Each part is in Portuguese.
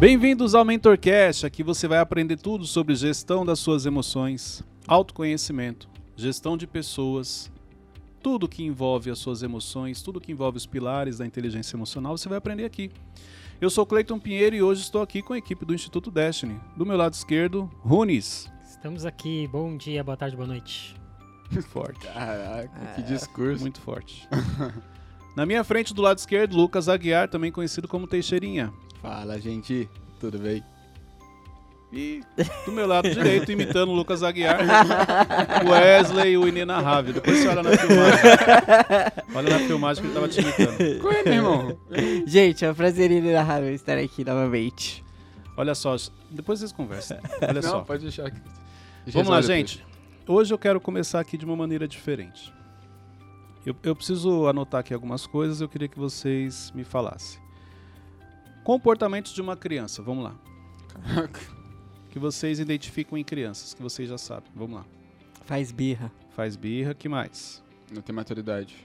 Bem-vindos ao MentorCast. Aqui você vai aprender tudo sobre gestão das suas emoções, autoconhecimento, gestão de pessoas, tudo que envolve as suas emoções, tudo que envolve os pilares da inteligência emocional, você vai aprender aqui. Eu sou Cleiton Pinheiro e hoje estou aqui com a equipe do Instituto Destiny. Do meu lado esquerdo, Runes. Estamos aqui. Bom dia, boa tarde, boa noite. Forte. Caraca, que discurso. Muito forte. Na minha frente, do lado esquerdo, Lucas Aguiar, também conhecido como Teixeirinha. Fala, gente. Tudo bem? E do meu lado direito, imitando o Lucas Aguiar, Wesley, o inenarrável. Depois você olha na filmagem. Olha na filmagem que ele tava te imitando. Qual é, meu irmão? Gente, é um prazer inenarrável estar aqui novamente. Olha só, depois vocês conversam. Olha Não, só. pode deixar aqui. Vamos lá, gente. Hoje eu quero começar aqui de uma maneira diferente. Eu, eu preciso anotar aqui algumas coisas, eu queria que vocês me falassem. Comportamentos de uma criança, vamos lá. Caraca. Que vocês identificam em crianças, que vocês já sabem. Vamos lá. Faz birra. Faz birra, que mais? Não tem maturidade.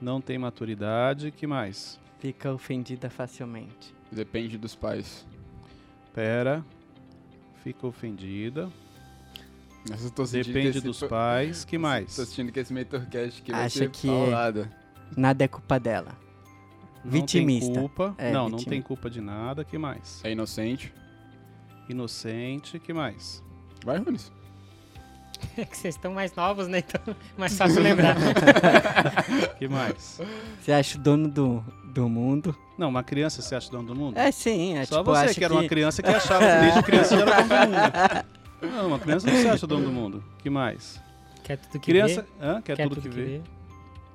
Não tem maturidade, que mais? Fica ofendida facilmente. Depende dos pais. Pera. Fica ofendida. Mas eu tô sentindo Depende que esse- dos pais, que mais? Tô sentindo que esse mentorcast aqui vai Acha ser que- paulada. Nada é culpa dela. Não Vitimista. tem culpa. É, não, não tem culpa de nada, que mais? É inocente. Inocente, que mais? Vai, Runes. É que vocês estão mais novos, né? Então, mais fácil lembrar. Que mais? Você acha o dono do, do mundo? Não, uma criança você acha dono do mundo? É sim, é Só tipo, você acha que era uma criança que achava que desde criança já era dono do mundo. Não, uma criança não se acha dono do mundo. Que mais? Quer tudo que Criança, vê. hã? Quer, tudo, que, vê. vê.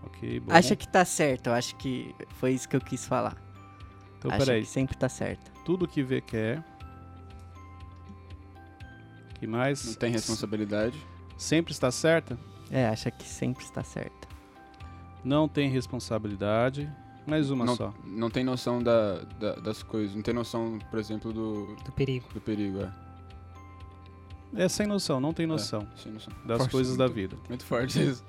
Ok, bom. Acha que tá certo, eu acho que foi isso que eu quis falar. Então, acha peraí. que sempre tá certo. Tudo que vê quer. Que mais? Não tem responsabilidade. Sempre está certa? É, acha que sempre está certo. Não tem responsabilidade. Mais uma não, só. não tem noção da, da- das coisas. Não tem noção, por exemplo, do, Do perigo. do perigo. É. É sem noção, não tem noção Sem noção. das Forte, coisas da muito- vida. Muito forte isso.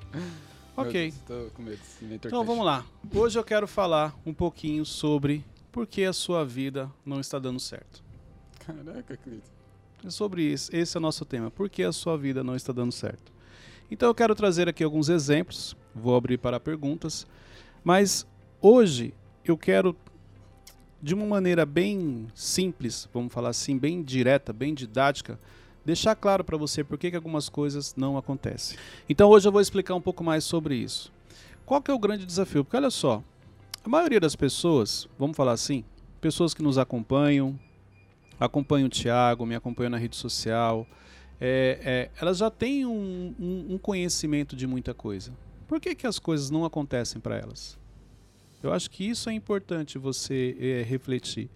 Ok. Tô com medo. Então vamos lá. Hoje eu quero falar um pouquinho sobre por que a sua vida não está dando certo. Caraca, Cleiton. É sobre isso. Esse é o nosso tema. Por que a sua vida não está dando certo? Então eu quero trazer aqui alguns exemplos. Vou abrir para perguntas. Mas hoje eu quero, de uma maneira bem simples, vamos falar assim, bem direta, bem didática, deixar claro para você por que, que algumas coisas não acontecem. Então hoje eu vou explicar um pouco mais sobre isso. Qual que é o grande desafio? Porque olha só, a maioria das pessoas, vamos falar assim, pessoas que nos acompanham, acompanham o Thiago, me acompanham na rede social, é, é, elas já têm um, um- um conhecimento de muita coisa. Por que, que as coisas não acontecem para elas? Eu acho que isso é importante você é, refletir.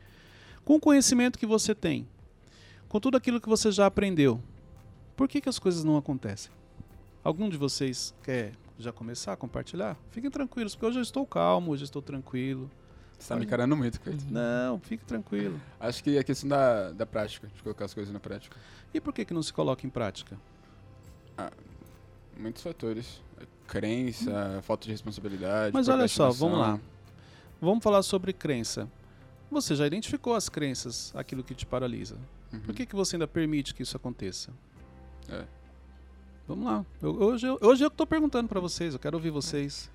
Com o conhecimento que você tem, com tudo aquilo que você já aprendeu, por que, que as coisas não acontecem? Algum de vocês quer já começar a compartilhar? Fiquem tranquilos, porque hoje eu estou calmo, hoje eu estou tranquilo. Você tá me encarando muito, Cleiton. Não, fique tranquilo. Acho que é questão da, da prática, de colocar as coisas na prática. E por que, que não se coloca em prática? Muitos fatores. Crença, falta de responsabilidade. Mas olha só, vamos lá. Vamos falar sobre crença. Você já identificou as crenças, aquilo que te paralisa. Uhum. Por que, que você ainda permite que isso aconteça? É. Vamos lá. Eu- hoje, eu, hoje eu tô perguntando pra vocês, eu quero ouvir vocês.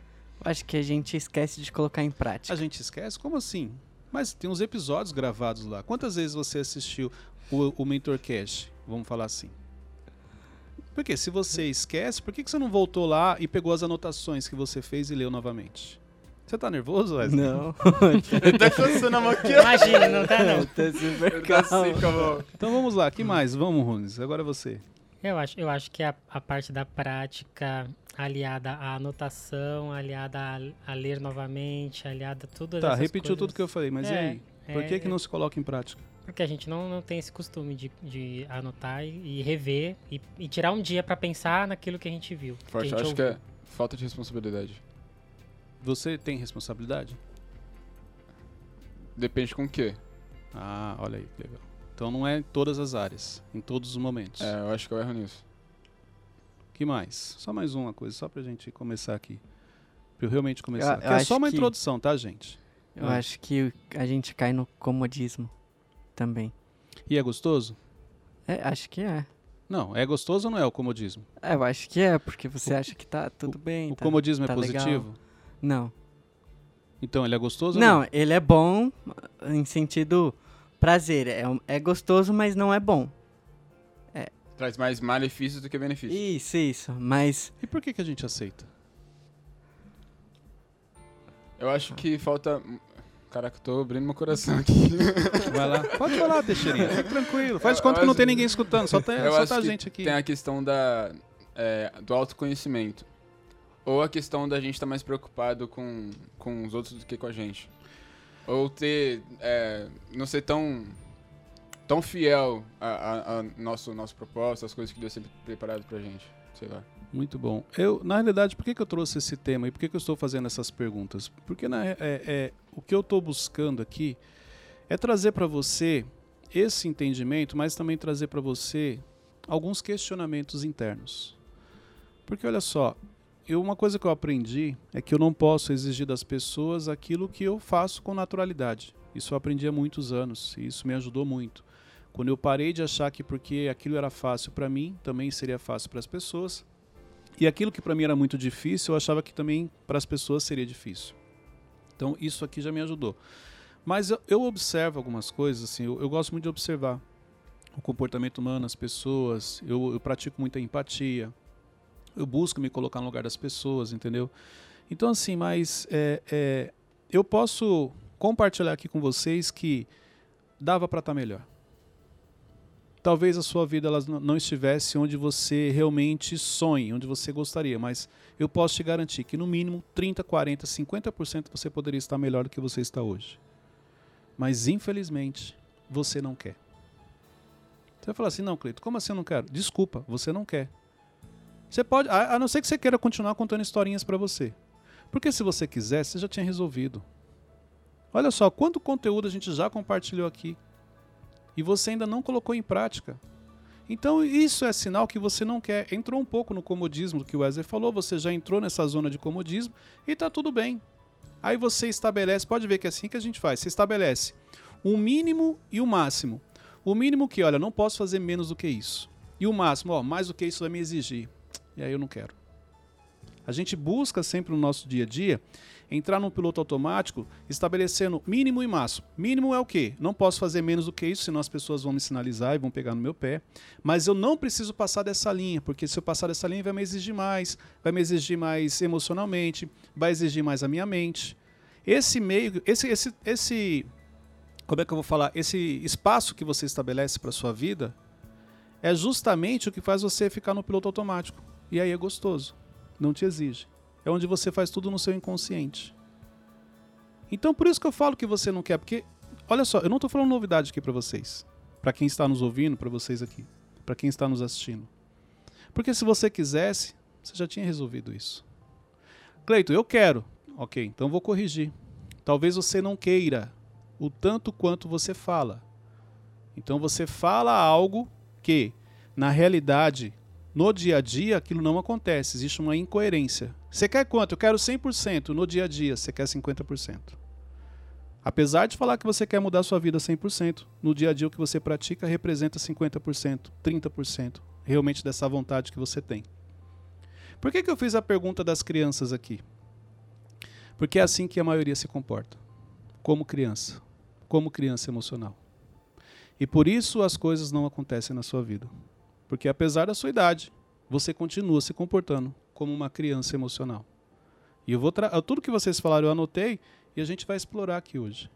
Eu acho que a gente esquece de colocar em prática. A gente esquece? Como assim? Mas tem uns episódios gravados lá. Quantas vezes você assistiu o, o MentorCast? Vamos falar assim. Porque se você esquece, por que, que você não voltou lá e pegou as anotações que você fez e leu novamente? Você tá nervoso, Wesley? Não. Ele tá coçando a mão aqui. Imagina, não tá não. tá super tá calmo. assim mão. Então vamos lá, que mais? Vamos, Runes. Agora é você. Eu acho, eu acho que a, a parte da prática aliada à anotação, aliada a, a ler novamente, aliada a tudo Tá, repetiu coisas. tudo que eu falei, mas e É, aí? Por que, é, que não se coloca em prática? Porque a gente não, não tem esse costume de, de anotar e, e rever e, e tirar um dia pra pensar naquilo que a gente viu. que a Forte, gente acho que ouviu. é falta de responsabilidade. Você tem responsabilidade? Depende com o quê? Ah, olha aí, que legal. Então não é em todas as áreas, em todos os momentos. É, eu acho que eu erro nisso. que mais? Só mais uma coisa, só pra gente começar aqui. Pra eu realmente começar. eu Que é só uma que- introdução, tá, gente? Eu acho que a gente cai no comodismo. também. E é gostoso? É, acho que é. Não, é gostoso ou não é o comodismo? É, eu acho que é, porque você acha que tá tudo bem. O tá- comodismo tá é legal. Não. Então ele é gostoso ou Não, ele é bom em sentido prazer. É, é gostoso, mas não é bom. Traz mais malefícios do que benefícios. Isso, isso. Mas E por que, que a gente aceita? Eu acho que falta. Caraca, eu tô abrindo meu coração aqui. Vai lá. Pode falar, Teixeirinha. Fica tranquilo. Faz Eu- conta eu que não acho- tem ninguém escutando, só, tem, Eu só acho tá a que gente aqui. Tem a questão da, é, do autoconhecimento. Ou a questão da gente estar mais preocupado com, com os outros do que com a gente. Ou ter. é, não ser tão. tão fiel a, a, a nosso, nosso propósito, as coisas que Deus sempre preparado pra gente. Sei lá. Muito bom. Eu, na realidade, por que, que eu trouxe esse tema e por que, que eu estou fazendo essas perguntas? Porque na, é, é- o que eu estou buscando aqui é trazer para você esse entendimento, mas também trazer para você alguns questionamentos internos. Porque olha só, eu, uma coisa que eu aprendi é que eu não posso exigir das pessoas aquilo que eu faço com naturalidade. Isso eu aprendi há muitos anos e isso me ajudou muito. Quando eu parei de achar que porque aquilo era fácil para mim, também seria fácil para as pessoas, e aquilo que para mim era muito difícil, eu achava que também para as pessoas seria difícil. Então isso aqui já me ajudou. Mas eu, eu observo algumas coisas, assim, eu, eu gosto muito de observar o comportamento humano, as pessoas, eu, eu pratico muita empatia, eu busco me colocar no lugar das pessoas, entendeu? Então assim, mas é, é, eu posso compartilhar aqui com vocês que dava para estar melhor. Talvez a sua vida ela não estivesse onde você realmente sonha, onde você gostaria, mas eu posso te garantir que no mínimo 30, 40, 50% você poderia estar melhor do que você está hoje. Mas infelizmente, você não quer. Você vai falar assim: "Não, Cleito, como assim eu não quero?" Desculpa, você não quer. Você pode, a, a não ser que você queira continuar contando historinhas para você. Porque se você quisesse, você já tinha resolvido. Olha só, quanto conteúdo a gente já compartilhou aqui e você ainda não colocou em prática. Então isso é sinal que você não quer. Entrou um pouco no comodismo que o Wesley falou, você já entrou nessa zona de comodismo e está tudo bem. Aí você estabelece, pode ver que é assim que a gente faz, você estabelece um mínimo e o máximo. O mínimo que, olha, não posso fazer menos do que isso. E o máximo, ó, mais do que isso vai me exigir. E aí eu não quero. A gente busca sempre no nosso dia a dia entrar num piloto automático estabelecendo mínimo e máximo. Mínimo é o quê? Não posso fazer menos do que isso, senão as pessoas vão me sinalizar e vão pegar no meu pé. Mas eu não preciso passar dessa linha, porque se eu passar dessa linha vai me exigir mais, vai me exigir mais emocionalmente, vai exigir mais a minha mente. Esse meio, esse, esse, esse, como é que eu vou falar? Esse espaço que você estabelece para sua vida é justamente o que faz você ficar no piloto automático. E aí é gostoso, não te exige. É onde você faz tudo no seu inconsciente. Então por isso que eu falo que você não quer, porque olha só, eu não estou falando novidade aqui para vocês, para quem está nos ouvindo, para vocês aqui, para quem está nos assistindo. Porque se você quisesse, você já tinha resolvido isso. Cleito, eu quero. Ok, então vou corrigir. Talvez você não queira o tanto quanto você fala. Então você fala algo que, na realidade, no dia a dia, aquilo não acontece. Existe uma incoerência. Você quer quanto? Eu quero 100%. No dia a dia, você quer 50%. Apesar de falar que você quer mudar sua vida 100%, no dia a dia o que você pratica representa 50%, 30% realmente dessa vontade que você tem. Por que, que eu fiz a pergunta das crianças aqui? Porque é assim que a maioria se comporta. Como criança. Como criança emocional. E por isso as coisas não acontecem na sua vida. Porque apesar da sua idade, você continua se comportando como uma criança emocional. E eu vou tudo que vocês falaram eu anotei e a gente vai explorar aqui hoje.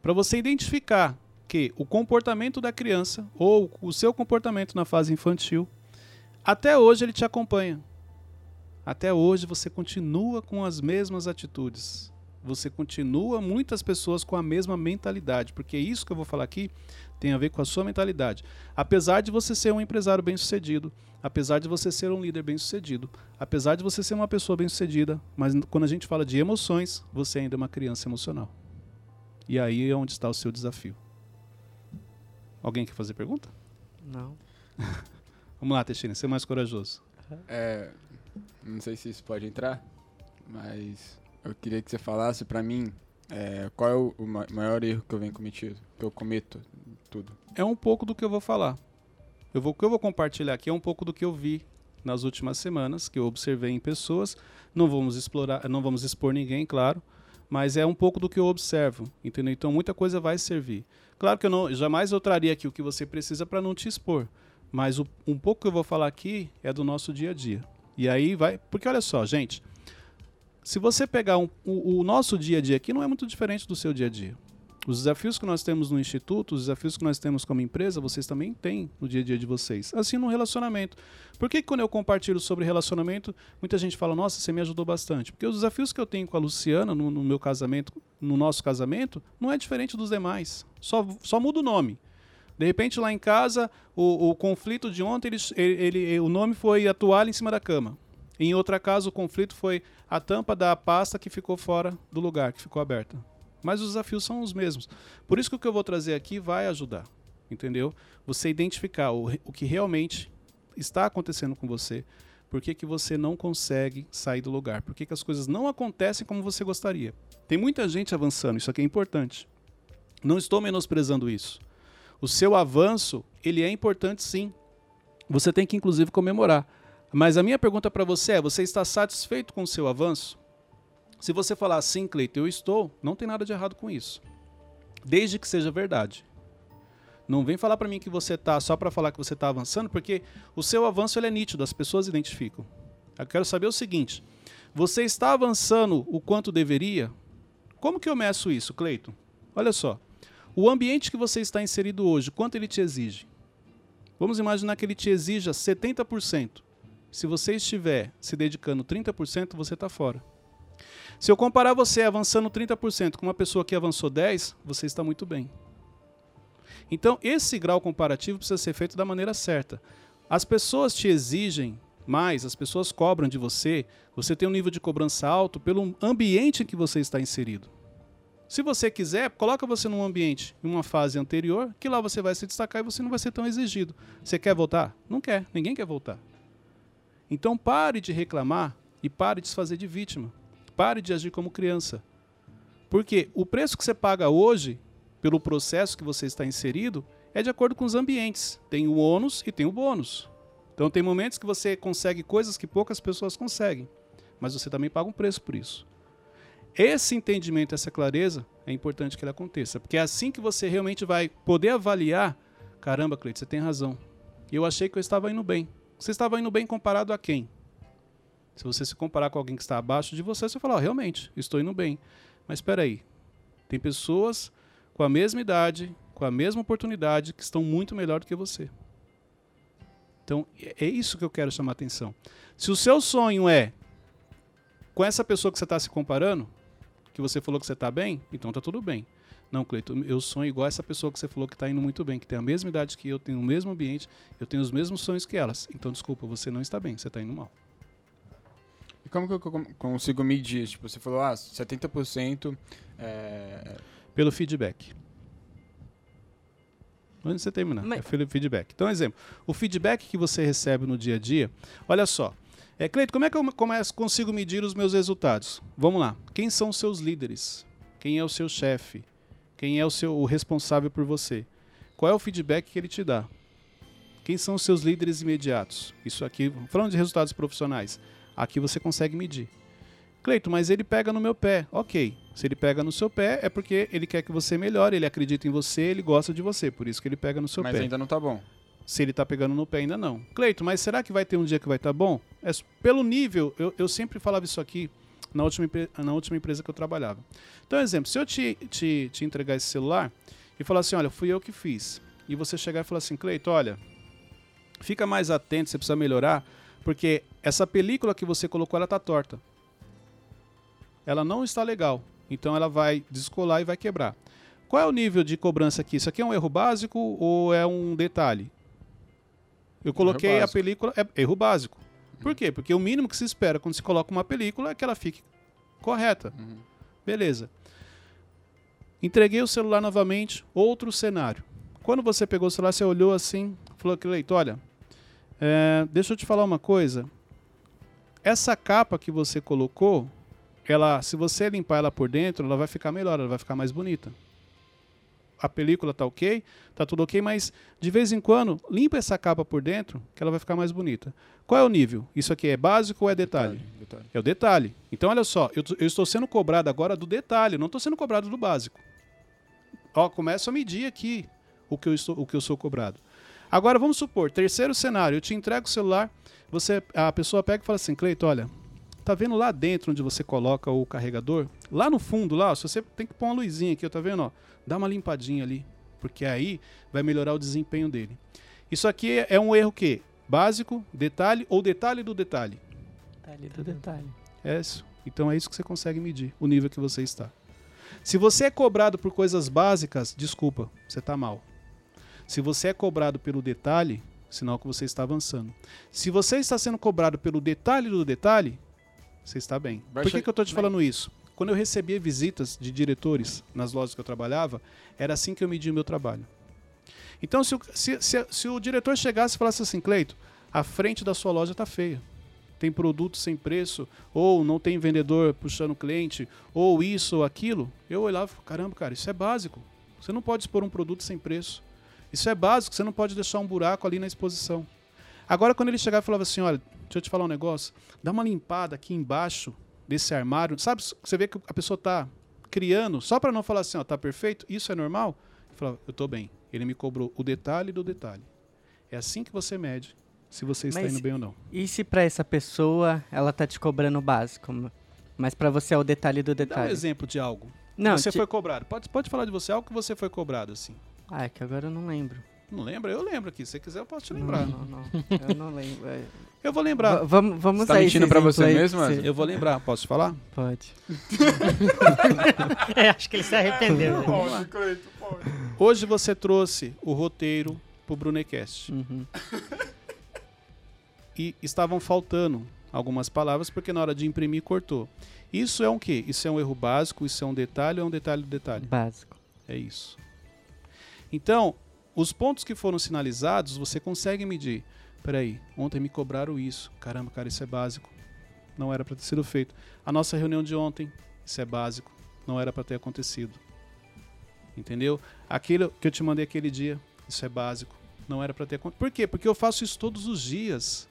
Para você identificar que o comportamento da criança ou o seu comportamento na fase infantil, até hoje ele te acompanha. Até hoje você continua com as mesmas atitudes. Você continua muitas pessoas com a mesma mentalidade, porque isso que eu vou falar aqui tem a ver com a sua mentalidade. Apesar de você ser um empresário bem-sucedido, apesar de você ser um líder bem-sucedido, apesar de você ser uma pessoa bem-sucedida, mas quando a gente fala de emoções, você ainda é uma criança emocional. E aí é onde está o seu desafio. Alguém quer fazer pergunta? Não. Vamos lá, Teixeira, ser mais corajoso. É, não sei se isso pode entrar, mas eu queria que você falasse pra mim É, qual é o, o ma- maior erro que eu venho cometido? Que eu cometo tudo. É um pouco do que eu vou falar. Eu vou, o que eu vou compartilhar aqui é um pouco do que eu vi nas últimas semanas, que eu observei em pessoas. Não vamos explorar, não vamos expor ninguém, claro, mas é um pouco do que eu observo, entendeu? Então muita coisa vai servir. Claro que eu não, jamais eu traria aqui o que você precisa para não te expor, mas o- um pouco que eu vou falar aqui é do nosso dia a dia. E aí vai, porque olha só, gente, se você pegar um- o, o nosso dia a dia aqui não é muito diferente do seu dia a dia. Os desafios que nós temos no instituto, os desafios que nós temos como empresa, vocês também têm no dia a dia de vocês. Assim no relacionamento. Por que, que quando eu compartilho sobre relacionamento, muita gente fala, nossa, você me ajudou bastante? Porque os desafios que eu tenho com a Luciana no, no meu casamento, no nosso casamento, não é diferente dos demais. Só, só muda o nome. De repente, lá em casa, o, o conflito de ontem, ele, ele- ele- o nome foi a toalha em cima da cama. Em outra casa, o conflito foi a tampa da pasta que ficou fora do lugar, que ficou aberta. Mas os desafios são os mesmos. Por isso que o que eu vou trazer aqui vai ajudar, entendeu? Você identificar o, o que realmente está acontecendo com você, por que, que você não consegue sair do lugar, por que, que as coisas não acontecem como você gostaria. Tem muita gente avançando, isso aqui é importante. Não estou menosprezando isso. O seu avanço, ele é importante sim. Você tem que inclusive comemorar. Mas a minha pergunta para você é: você está satisfeito com o seu avanço? Se você falar assim, Cleiton, eu estou, não tem nada de errado com isso. Desde que seja verdade. Não vem falar para mim que você tá só para falar que você está avançando, porque o seu avanço ele é nítido, as pessoas identificam. Eu quero saber o seguinte: você está avançando o quanto deveria? Como que eu meço isso, Cleiton? Olha só. O ambiente que você está inserido hoje, quanto ele te exige? Vamos imaginar que ele te exija 70%. Se você estiver se dedicando 30%, você está fora. Se eu comparar você avançando 30% com uma pessoa que avançou 10%, você está muito bem. Então, esse grau comparativo precisa ser feito da maneira certa. As pessoas te exigem mais, as pessoas cobram de você, você tem um nível de cobrança alto pelo ambiente em que você está inserido. Se você quiser, coloca você num ambiente, em uma fase anterior, que lá você vai se destacar e você não vai ser tão exigido. Você quer voltar? Não quer, ninguém quer voltar. Então pare de reclamar e pare de se fazer de vítima. Pare de agir como criança. Porque o preço que você paga hoje, pelo processo que você está inserido, é de acordo com os ambientes. Tem o ônus e tem o bônus. Então tem momentos que você consegue coisas que poucas pessoas conseguem, mas você também paga um preço por isso. Esse entendimento, essa clareza, é importante que ele aconteça, porque é assim que você realmente vai poder avaliar, caramba, Cleiton, você tem razão. Eu achei que eu estava indo bem. Você estava indo bem comparado a quem? Se você se comparar com alguém que está abaixo de você, você vai falar, oh, realmente, estou indo bem. Mas espera aí, tem pessoas com a mesma idade, com a mesma oportunidade, que estão muito melhor do que você. Então, é isso que eu quero chamar a atenção. Se o seu sonho é com essa pessoa que você está se comparando, que você falou que você está bem, então tá tudo bem. Não, Cleiton, eu sonho igual essa pessoa que você falou que está indo muito bem, que tem a mesma idade que eu, tem o mesmo ambiente, eu tenho os mesmos sonhos que elas. Então, desculpa, você não está bem, você está indo mal. E como que eu consigo medir? Tipo, você falou, ah, 70% é... Pelo feedback. Antes de você terminar, Mas- é pelo feedback. Então, exemplo, o feedback que você recebe no dia a dia, olha só. É, Cleito, como é que eu começo, consigo medir os meus resultados? Vamos lá. Quem são os seus líderes? Quem é o seu chefe? Quem é o seu o responsável por você? Qual é o feedback que ele te dá? Quem são os seus líderes imediatos? Isso aqui, falando de resultados profissionais, aqui você consegue medir. Cleito, mas ele pega no meu pé. Ok. Se ele pega no seu pé, é porque ele quer que você melhore, ele acredita em você, ele gosta de você. Por isso que ele pega no seu Mas pé. ainda não tá bom. Se ele tá pegando no pé, ainda não. Cleito, mas será que vai ter um dia que vai estar bom? É, pelo nível, eu, eu sempre falava isso aqui na última, na última empresa que eu trabalhava. Então, exemplo, se eu te, te, te entregar esse celular e falar assim, olha, fui eu que fiz, e você chegar e falar assim, Cleito, olha, fica mais atento, você precisa melhorar, porque essa película que você colocou, ela tá torta. Ela não está legal. Então ela vai descolar e vai quebrar. Qual é o nível de cobrança aqui? Isso aqui é um erro básico ou é um detalhe? Eu coloquei a película. É erro básico. Por quê? Porque o mínimo que se espera quando se coloca uma película é que ela fique correta. Uhum. Beleza. Entreguei o celular novamente, outro cenário. Quando você pegou o celular, você olhou assim, falou, Cleito, olha, é, deixa eu te falar uma coisa. Essa capa que você colocou, ela, se você limpar ela por dentro, ela vai ficar melhor, ela vai ficar mais bonita. A película tá ok, tá tudo ok, mas de vez em quando limpa essa capa por dentro, que ela vai ficar mais bonita. Qual é o nível? Isso aqui é básico ou é detalhe? detalhe. É o detalhe. Então, olha só, eu, eu estou sendo cobrado agora do detalhe, não estou sendo cobrado do básico. Ó, começo a medir aqui o que eu, estou, o que eu sou cobrado. Agora, vamos supor, terceiro cenário, eu te entrego o celular, você, a pessoa pega e fala assim, Cleito, olha, tá vendo lá dentro onde você coloca o carregador? Lá no fundo, lá, ó, se você tem que pôr uma luzinha aqui, ó, tá vendo? Ó, dá uma limpadinha ali, porque aí vai melhorar o desempenho dele. Isso aqui é um erro que básico, detalhe ou detalhe do detalhe. Detalhe do detalhe. É isso. Então é isso que você consegue medir, o nível que você está. Se você é cobrado por coisas básicas, desculpa, você está mal. Se você é cobrado pelo detalhe, sinal que você está avançando. Se você está sendo cobrado pelo detalhe do detalhe, você está bem. Por que, que eu estou te falando isso? Quando eu recebia visitas de diretores nas lojas que eu trabalhava, era assim que eu media o meu trabalho. Então, se o, se- se- se o diretor chegasse e falasse assim, Cleito, a frente da sua loja está feia. Tem produto sem preço, ou não tem vendedor puxando cliente, ou isso ou aquilo. Eu olhava e falava, caramba, cara, isso é básico. Você não pode expor um produto sem preço. Isso é básico, você não pode deixar um buraco ali na exposição. Agora, quando ele chegava e falava assim, olha, deixa eu te falar um negócio, dá uma limpada aqui embaixo desse armário. Sabe, você vê que a pessoa está criando, só para não falar assim, ó, tá perfeito, isso é normal? Eu falava, eu tô bem. Ele me cobrou o detalhe do detalhe. É assim que você mede se você está Mas indo bem ou não. E se pra essa pessoa ela tá te cobrando o básico, mas pra você é o detalhe do Dá um detalhe? exemplo de algo. Não, você ti- foi cobrado. Pode, pode falar de você, algo que você foi cobrado, assim. Ah, é que agora eu não lembro. Não lembra? Eu lembro aqui. Se você quiser, eu posso te Não, lembrar. não, não. Eu não lembro. É. Eu vou lembrar. Va- Vamos, vamos Você tá mentindo pra você aí, mesmo, Wesley? Eu vou lembrar. Posso te falar? Pode. É, acho que ele se arrependeu. Pode, Cleito, pode. Hoje você trouxe o roteiro pro Brunecast. Uhum. E estavam faltando algumas palavras porque na hora de imprimir cortou. Isso é um quê? Isso é um erro básico? Isso é um detalhe ou é um detalhe do detalhe? Básico. É isso. Então, os pontos que foram sinalizados, você consegue medir. Peraí, ontem me cobraram isso. Caramba, cara, isso é básico. Não era para ter sido feito. A nossa reunião de ontem, isso é básico. Não era para ter acontecido. Entendeu? Aquilo que eu te mandei aquele dia, isso é básico. Não era para ter acontecido. Por quê? Porque eu faço isso todos os dias.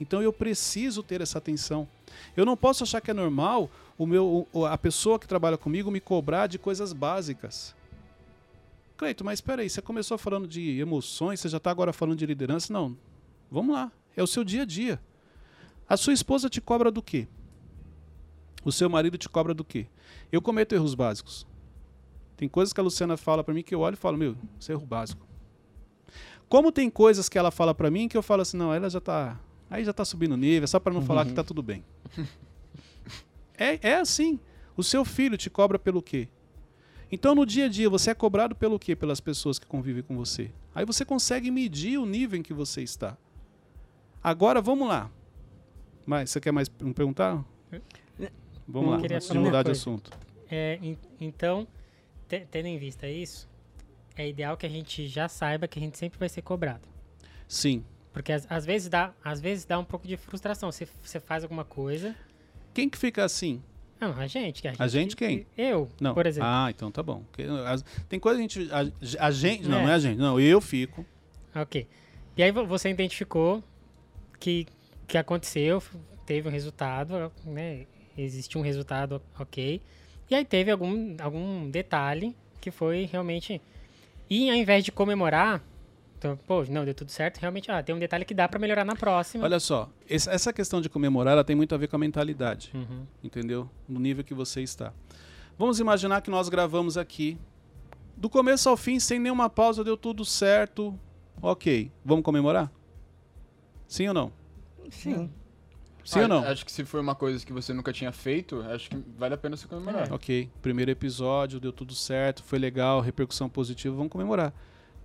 Então eu preciso ter essa atenção. Eu não posso achar que é normal o meu, a pessoa que trabalha comigo me cobrar de coisas básicas. Cleito, mas espera aí, você começou falando de emoções, você já está agora falando de liderança? Não. Vamos lá. É o seu dia a dia. A sua esposa te cobra do quê? O seu marido te cobra do quê? Eu cometo erros básicos. Tem coisas que a Luciana fala para mim que eu olho e falo, meu, isso é erro básico. Como tem coisas que ela fala para mim que eu falo assim, não, ela já tá, aí já tá subindo o nível, é só para não falar que tá tudo bem. é, é assim. O seu filho te cobra pelo quê? Então, no dia a dia, você é cobrado pelo quê? Pelas pessoas que convivem com você. Aí você consegue medir o nível em que você está. Agora, vamos lá. Mais, você quer mais me perguntar? Vamos lá, antes de mudar de assunto. É, en- então, te- tendo em vista isso, é ideal que a gente já saiba que a gente sempre vai ser cobrado. Sim. Porque às, às vezes dá, às vezes dá um pouco de frustração. Você, você faz alguma coisa. Quem que fica assim? Não, a gente. que A gente quem? Eu, Não. por exemplo. Ah, então tá bom. Tem coisa que a gente. A, a gente. Não, É. não é a gente. Não, eu fico. Ok. E aí vo- você identificou que, que aconteceu, teve um resultado, né? Existe um resultado, ok. E aí teve algum, algum detalhe que foi realmente. E ao invés de comemorar, então, pô, não, deu tudo certo, realmente, ah, tem um detalhe que dá pra melhorar na próxima. Olha só, essa questão de comemorar ela tem muito a ver com a mentalidade. Uhum. entendeu? No nível que você está. Vamos imaginar que nós gravamos aqui, do começo ao fim, sem nenhuma pausa, deu tudo certo. Ok, vamos comemorar? Sim ou não? Sim. Sim Ah, ou não? Acho que se for uma coisa que você nunca tinha feito, acho que vale a pena você comemorar. Ok, primeiro episódio, deu tudo certo, foi legal, repercussão positiva, vamos comemorar.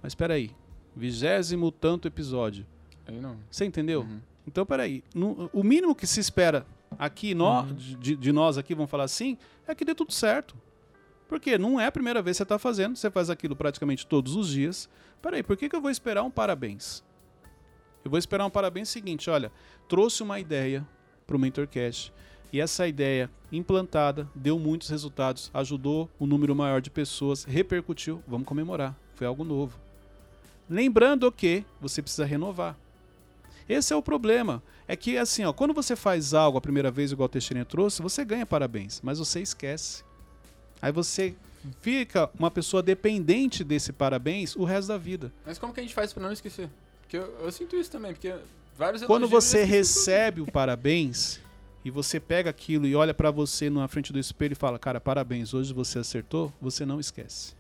Mas espera aí, vigésimo tanto episódio. Aí não. Você entendeu? Uhum. Então, peraí. no- o mínimo que se espera aqui, nó- de, de nós aqui, vamos falar assim, é que dê tudo certo. Porque não é a primeira vez que você está fazendo, você faz aquilo praticamente todos os dias. Peraí, por que, que eu vou esperar um parabéns? Eu vou esperar um parabéns seguinte, olha, trouxe uma ideia para o MentorCast. E essa ideia implantada deu muitos resultados, ajudou um número maior de pessoas, repercutiu. Vamos comemorar. Foi algo novo. Lembrando que você precisa renovar. Esse é o problema. É que, assim, ó, quando você faz algo a primeira vez, igual o Teixeirinha trouxe, você ganha parabéns, mas você esquece. Aí você fica uma pessoa dependente desse parabéns o resto da vida. Mas como que a gente faz pra não esquecer? Porque eu, eu sinto isso também, porque vários Quando você recebe o parabéns e você pega aquilo e olha pra você na frente do espelho e fala, cara, parabéns, hoje você acertou, você não esquece.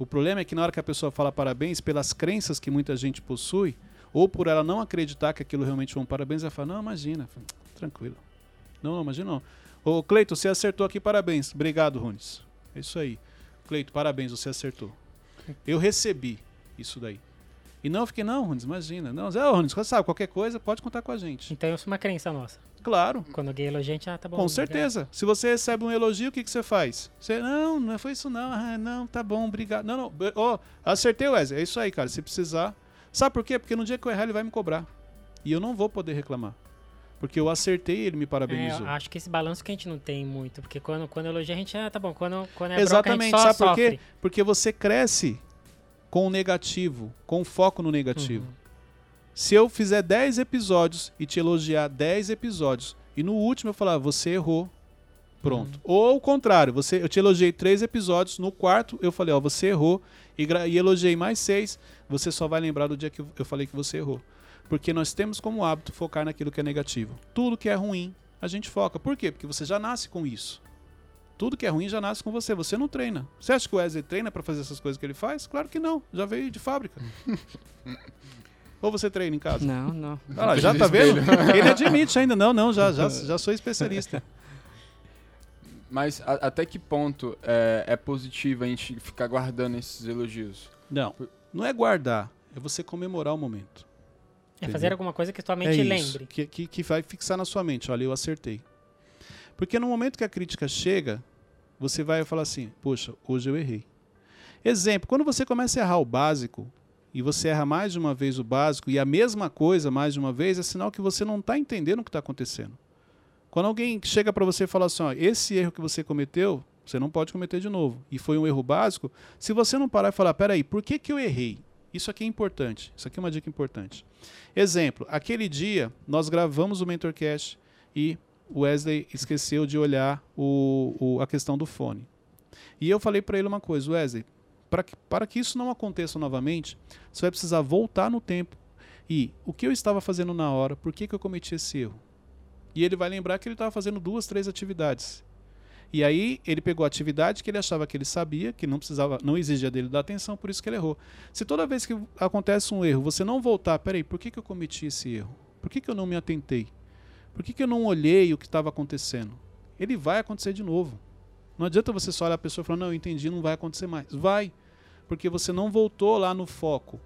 O problema é que na hora que a pessoa fala parabéns, pelas crenças que muita gente possui, ou por ela não acreditar que aquilo realmente foi um parabéns, ela fala, não, imagina, tranquilo. Não, não, imagina não. Ô, Cleito, você acertou aqui, parabéns. Obrigado, Runes. É isso aí. Cleito, parabéns, você acertou. Eu recebi isso daí. E não fiquei, não, Runes, imagina. Não, Zé, Runes, você sabe, qualquer coisa, pode contar com a gente. Então isso é uma crença nossa. Claro, Quando alguém elogia, a gente, ah, tá bom. com obrigado. certeza. Se você recebe um elogio, o que, que você faz? Você, não, não foi isso não. Ah, não, tá bom, obrigado. Não, não, ó, acertei, Wesley. É isso aí, cara. Se precisar. Sabe por quê? Porque no dia que eu errar, ele vai me cobrar. E eu não vou poder reclamar. Porque eu acertei e ele me É, parabenizou. eu acho que esse balanço que a gente não tem muito, porque quando, quando elogia a gente, ah, tá bom, quando, quando é Exatamente, sabe por quê? Porque você cresce com o negativo, com foco no negativo. Uhum. Se eu fizer 10 episódios e te elogiar 10 episódios, e no último eu falar, você errou, pronto. Uhum. Ou o contrário, você, eu te elogiei 3 episódios, no quarto eu falei, ó, você errou, e, e elogiei mais 6, você só vai lembrar do dia que eu- falei que você errou. Porque nós temos como hábito focar naquilo que é negativo. Tudo que é ruim, a gente foca. Por quê? Porque você já nasce com isso. Tudo que é ruim já nasce com você. Você não treina. Você acha que o Wesley treina pra fazer essas coisas que ele faz? Claro que não. Já veio de fábrica. Ou você treina em casa? Não, não. Ah, lá, já tá vendo? Ele admite ainda. Não, não, já, já, já sou especialista. Mas a- até que ponto é, é positivo a gente ficar guardando esses elogios? Não, não é guardar. É você comemorar o momento. É Entendeu? fazer alguma coisa que tua É mente isso, lembre. Que, que, que vai fixar na sua mente. Olha, eu acertei. Porque no momento que a crítica chega, você vai falar assim: Poxa, hoje eu errei. Exemplo: quando você começa a errar o básico, e você erra mais de uma vez o básico, e a mesma coisa mais de uma vez, é sinal que você não está entendendo o que está acontecendo. Quando alguém chega para você e fala assim: ó, esse erro que você cometeu, você não pode cometer de novo, e foi um erro básico, se você não parar e falar: peraí, por que, que eu errei? Isso aqui é importante. Isso aqui é uma dica importante. Exemplo, aquele dia nós gravamos o Mentorcast e o Wesley esqueceu de olhar o, o- a questão do fone. E eu falei para ele uma coisa, Wesley, para que, para que isso não aconteça novamente, você vai precisar voltar no tempo e o que eu estava fazendo na hora, por que, que eu cometi esse erro? E ele vai lembrar que ele estava fazendo duas, três atividades. E aí ele pegou a atividade que ele achava que ele sabia, que não precisava, não exigia dele dar atenção, por isso que ele errou. Se toda vez que acontece um erro, você não voltar, peraí, por que, que eu cometi esse erro? Por que, que eu não me atentei? Por que, que eu não olhei o que estava acontecendo? Ele vai acontecer de novo. Não adianta você só olhar a pessoa e falar, não, eu entendi, não vai acontecer mais. Vai, porque você não voltou lá no foco.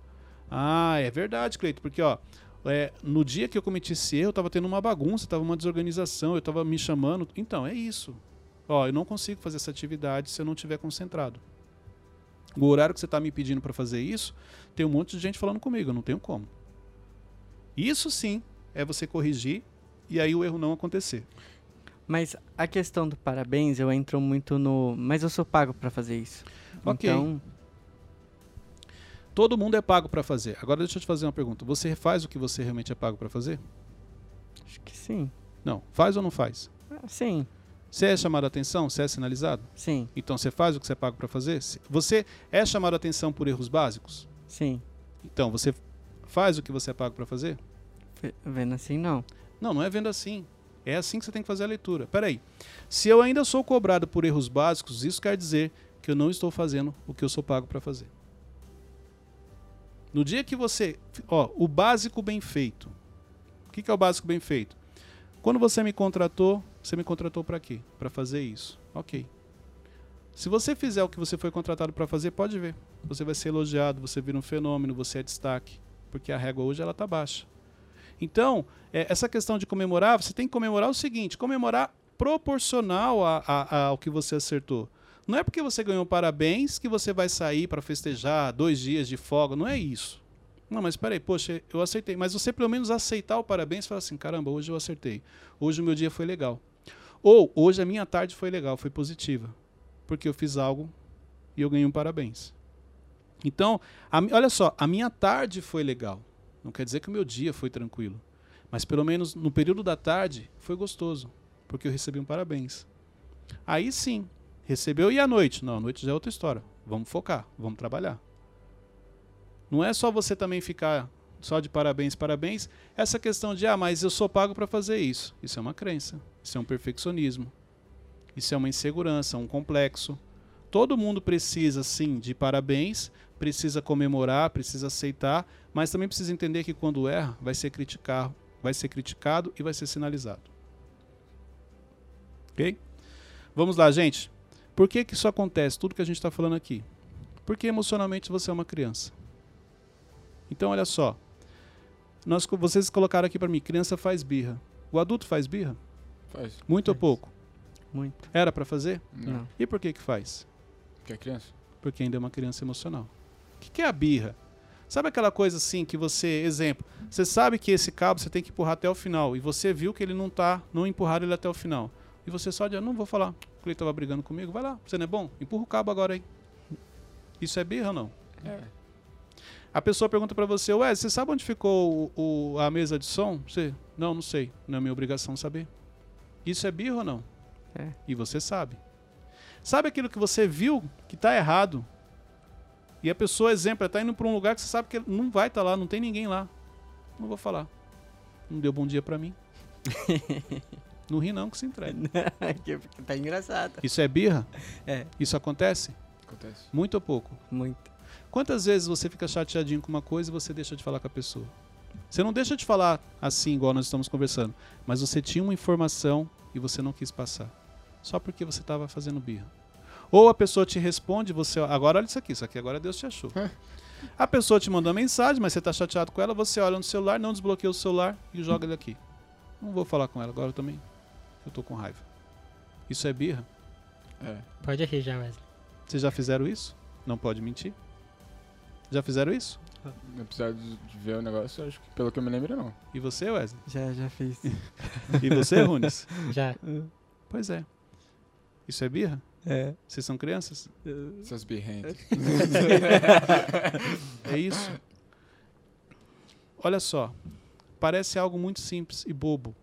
Ah, é verdade, Cleito, porque ó, é, no dia que eu cometi esse erro, eu estava tendo uma bagunça, estava uma desorganização, eu estava me chamando. Então, é isso. Ó, eu não consigo fazer essa atividade se eu não estiver concentrado. O horário que você está me pedindo para fazer isso, tem um monte de gente falando comigo, eu não tenho como. Isso sim é você corrigir e aí o erro não acontecer. Mas a questão do parabéns, eu entro muito no. Mas eu sou pago pra fazer isso. Ok. Então, Todo mundo é pago para fazer. Agora deixa eu te fazer uma pergunta. Você faz o que você realmente é pago para fazer? acho que sim. Não. Faz ou não faz? Ah, Sim, Você é chamado a atenção? Você é sinalizado? sim, Então você faz o que você é pago para fazer? Você é chamado a atenção por erros básicos? sim. Então você faz o que você é pago para fazer? Vendo assim, não. Não, não é vendo assim. É assim que você tem que fazer a leitura. Peraí. Se eu ainda sou cobrado por erros básicos, isso quer dizer que eu não estou fazendo o que eu sou pago para fazer. No dia que você. Ó, o básico bem feito. O que, que é o básico bem feito? Quando você me contratou, você me contratou para quê? Para fazer isso. Ok. Se você fizer o que você foi contratado para fazer, pode ver. Você vai ser elogiado, você vira um fenômeno, você é destaque. Porque a régua hoje ela tá baixa. Então, é, essa questão de comemorar, você tem que comemorar o seguinte: comemorar proporcional a- a- a- ao que você acertou. Não é porque você ganhou parabéns que você vai sair para festejar dois dias de folga. Não é isso. Não, mas peraí, poxa, eu aceitei. Mas você pelo menos aceitar o parabéns e falar assim, caramba, hoje eu acertei. Hoje o meu dia foi legal. Ou hoje a minha tarde foi legal, foi positiva. Porque eu fiz algo e eu ganhei um parabéns. Então, a, olha só, a minha tarde foi legal. Não quer dizer que o meu dia foi tranquilo. Mas pelo menos no período da tarde foi gostoso. Porque eu recebi um parabéns. Aí sim, recebeu e à noite? Não, à noite já é outra história. Vamos focar, vamos trabalhar. Não é só você também ficar só de parabéns, parabéns. Essa questão de, ah, mas eu sou pago para fazer isso. Isso é uma crença. Isso é um perfeccionismo. Isso é uma insegurança, um complexo. Todo mundo precisa, sim, de parabéns, precisa comemorar, precisa aceitar, mas também precisa entender que quando erra, vai ser criticado, vai ser criticado e vai ser sinalizado. Ok? Vamos lá, gente. Por que, que isso acontece? Tudo que a gente está falando aqui. Porque emocionalmente você é uma criança. Então, olha só. Nós, vocês colocaram aqui para mim, criança faz birra. O adulto faz birra? Faz. Muito ou Faz. pouco? Muito. Era para fazer? Não. E por que que faz? Que é criança? Porque ainda é uma criança emocional. O que, que é a birra? Sabe aquela coisa assim que você, exemplo, você sabe que esse cabo você tem que empurrar até o final e você viu que ele não tá, não empurraram ele até o final. E você só diz, não vou falar, o Cleiton tava brigando comigo, vai lá, você não é bom? Empurra o cabo agora aí. Isso é birra ou não? É. A pessoa pergunta pra você, ué, você sabe onde ficou o, o- a mesa de som? Você, não, não sei, não é minha obrigação saber. Isso é birra ou não? É. E você sabe. Sabe aquilo que você viu que tá errado? E a pessoa, exemplo, está indo para um lugar que você sabe que não vai estar lá, não tem ninguém lá. Não vou falar. Não deu bom dia pra mim. não ri não que se entrega. Que- que tá engraçado. Isso é birra? É, Isso acontece? Acontece. Muito ou pouco? muito. Quantas vezes você fica chateadinho com uma coisa e você deixa de falar com a pessoa? Você não deixa de falar assim, igual nós estamos conversando, mas você tinha uma informação e você não quis passar. Só porque você estava fazendo birra. Ou a pessoa te responde, você. Agora olha isso aqui, isso aqui agora Deus te achou. A pessoa te mandou uma mensagem, mas você está chateado com ela, você olha no celular, não desbloqueia o celular e joga ele aqui. Não vou falar com ela agora também. Eu tô com raiva. Isso é birra? É. Pode rir já, Wesley. Vocês já fizeram isso? Não pode mentir? Já fizeram isso? Apesar de de ver o negócio, acho que pelo que eu me lembro, não. E você, Wesley? Já, já fiz. E você, Runes? Já. Pois é. Isso é birra? É. Vocês são crianças? Seus birrentos. É isso. Olha só. Parece algo muito simples e bobo.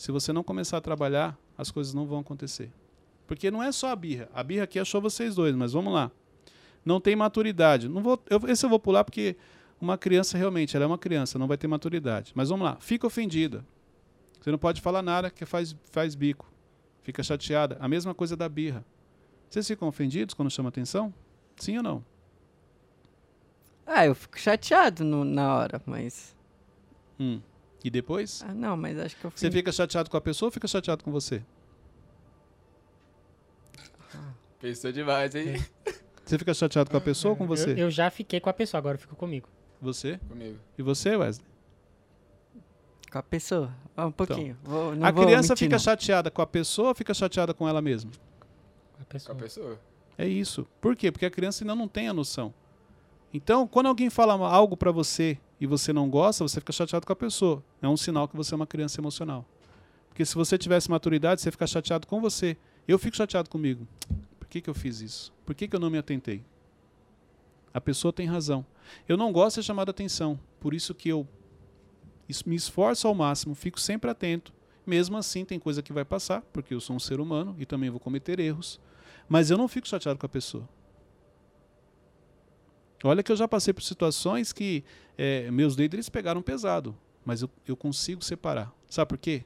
Se você não começar a trabalhar, as coisas não vão acontecer. Porque não é só a birra. A birra aqui achou vocês dois, mas vamos lá. Não tem maturidade. Não vou, eu- esse eu vou pular porque uma criança realmente, ela é uma criança, não vai ter maturidade. Mas vamos lá. Fica ofendida. Você não pode falar nada que faz, faz bico. Fica chateada. A mesma coisa da birra. Vocês ficam ofendidos quando chama atenção? Sim ou não? Ah, eu fico chateado no- na hora, mas. Hum. E depois? Ah, não, mas acho que eu Você fico. fica chateado com a pessoa ou fica chateado com você? Pensou demais, hein? Você fica chateado com a pessoa ou com você? Eu, eu já fiquei com a pessoa, agora eu fico comigo. Você? Comigo. E você, Wesley? Com a pessoa. Ó, um pouquinho. Vou- não a vou criança mentir, fica não. chateada com a pessoa ou fica chateada com ela mesma? Com a Com a pessoa. pessoa. É isso. Por quê? Porque a criança ainda não tem a noção. Então, quando alguém fala algo pra você e você não gosta, você fica chateado com a pessoa. É um sinal que você é uma criança emocional. Porque se você tivesse maturidade, você fica chateado com você. Eu fico chateado comigo. Por que, que eu fiz isso? Por que, que eu não me atentei? A pessoa tem razão. Eu não gosto de ser chamado a atenção. Por isso que eu me esforço ao máximo, fico sempre atento. Mesmo assim, tem coisa que vai passar, porque eu sou um ser humano e também vou cometer erros. Mas eu não fico chateado com a pessoa. Olha que eu já passei por situações que eh, meus líderes pegaram pesado, mas eu, eu consigo separar. Sabe por quê?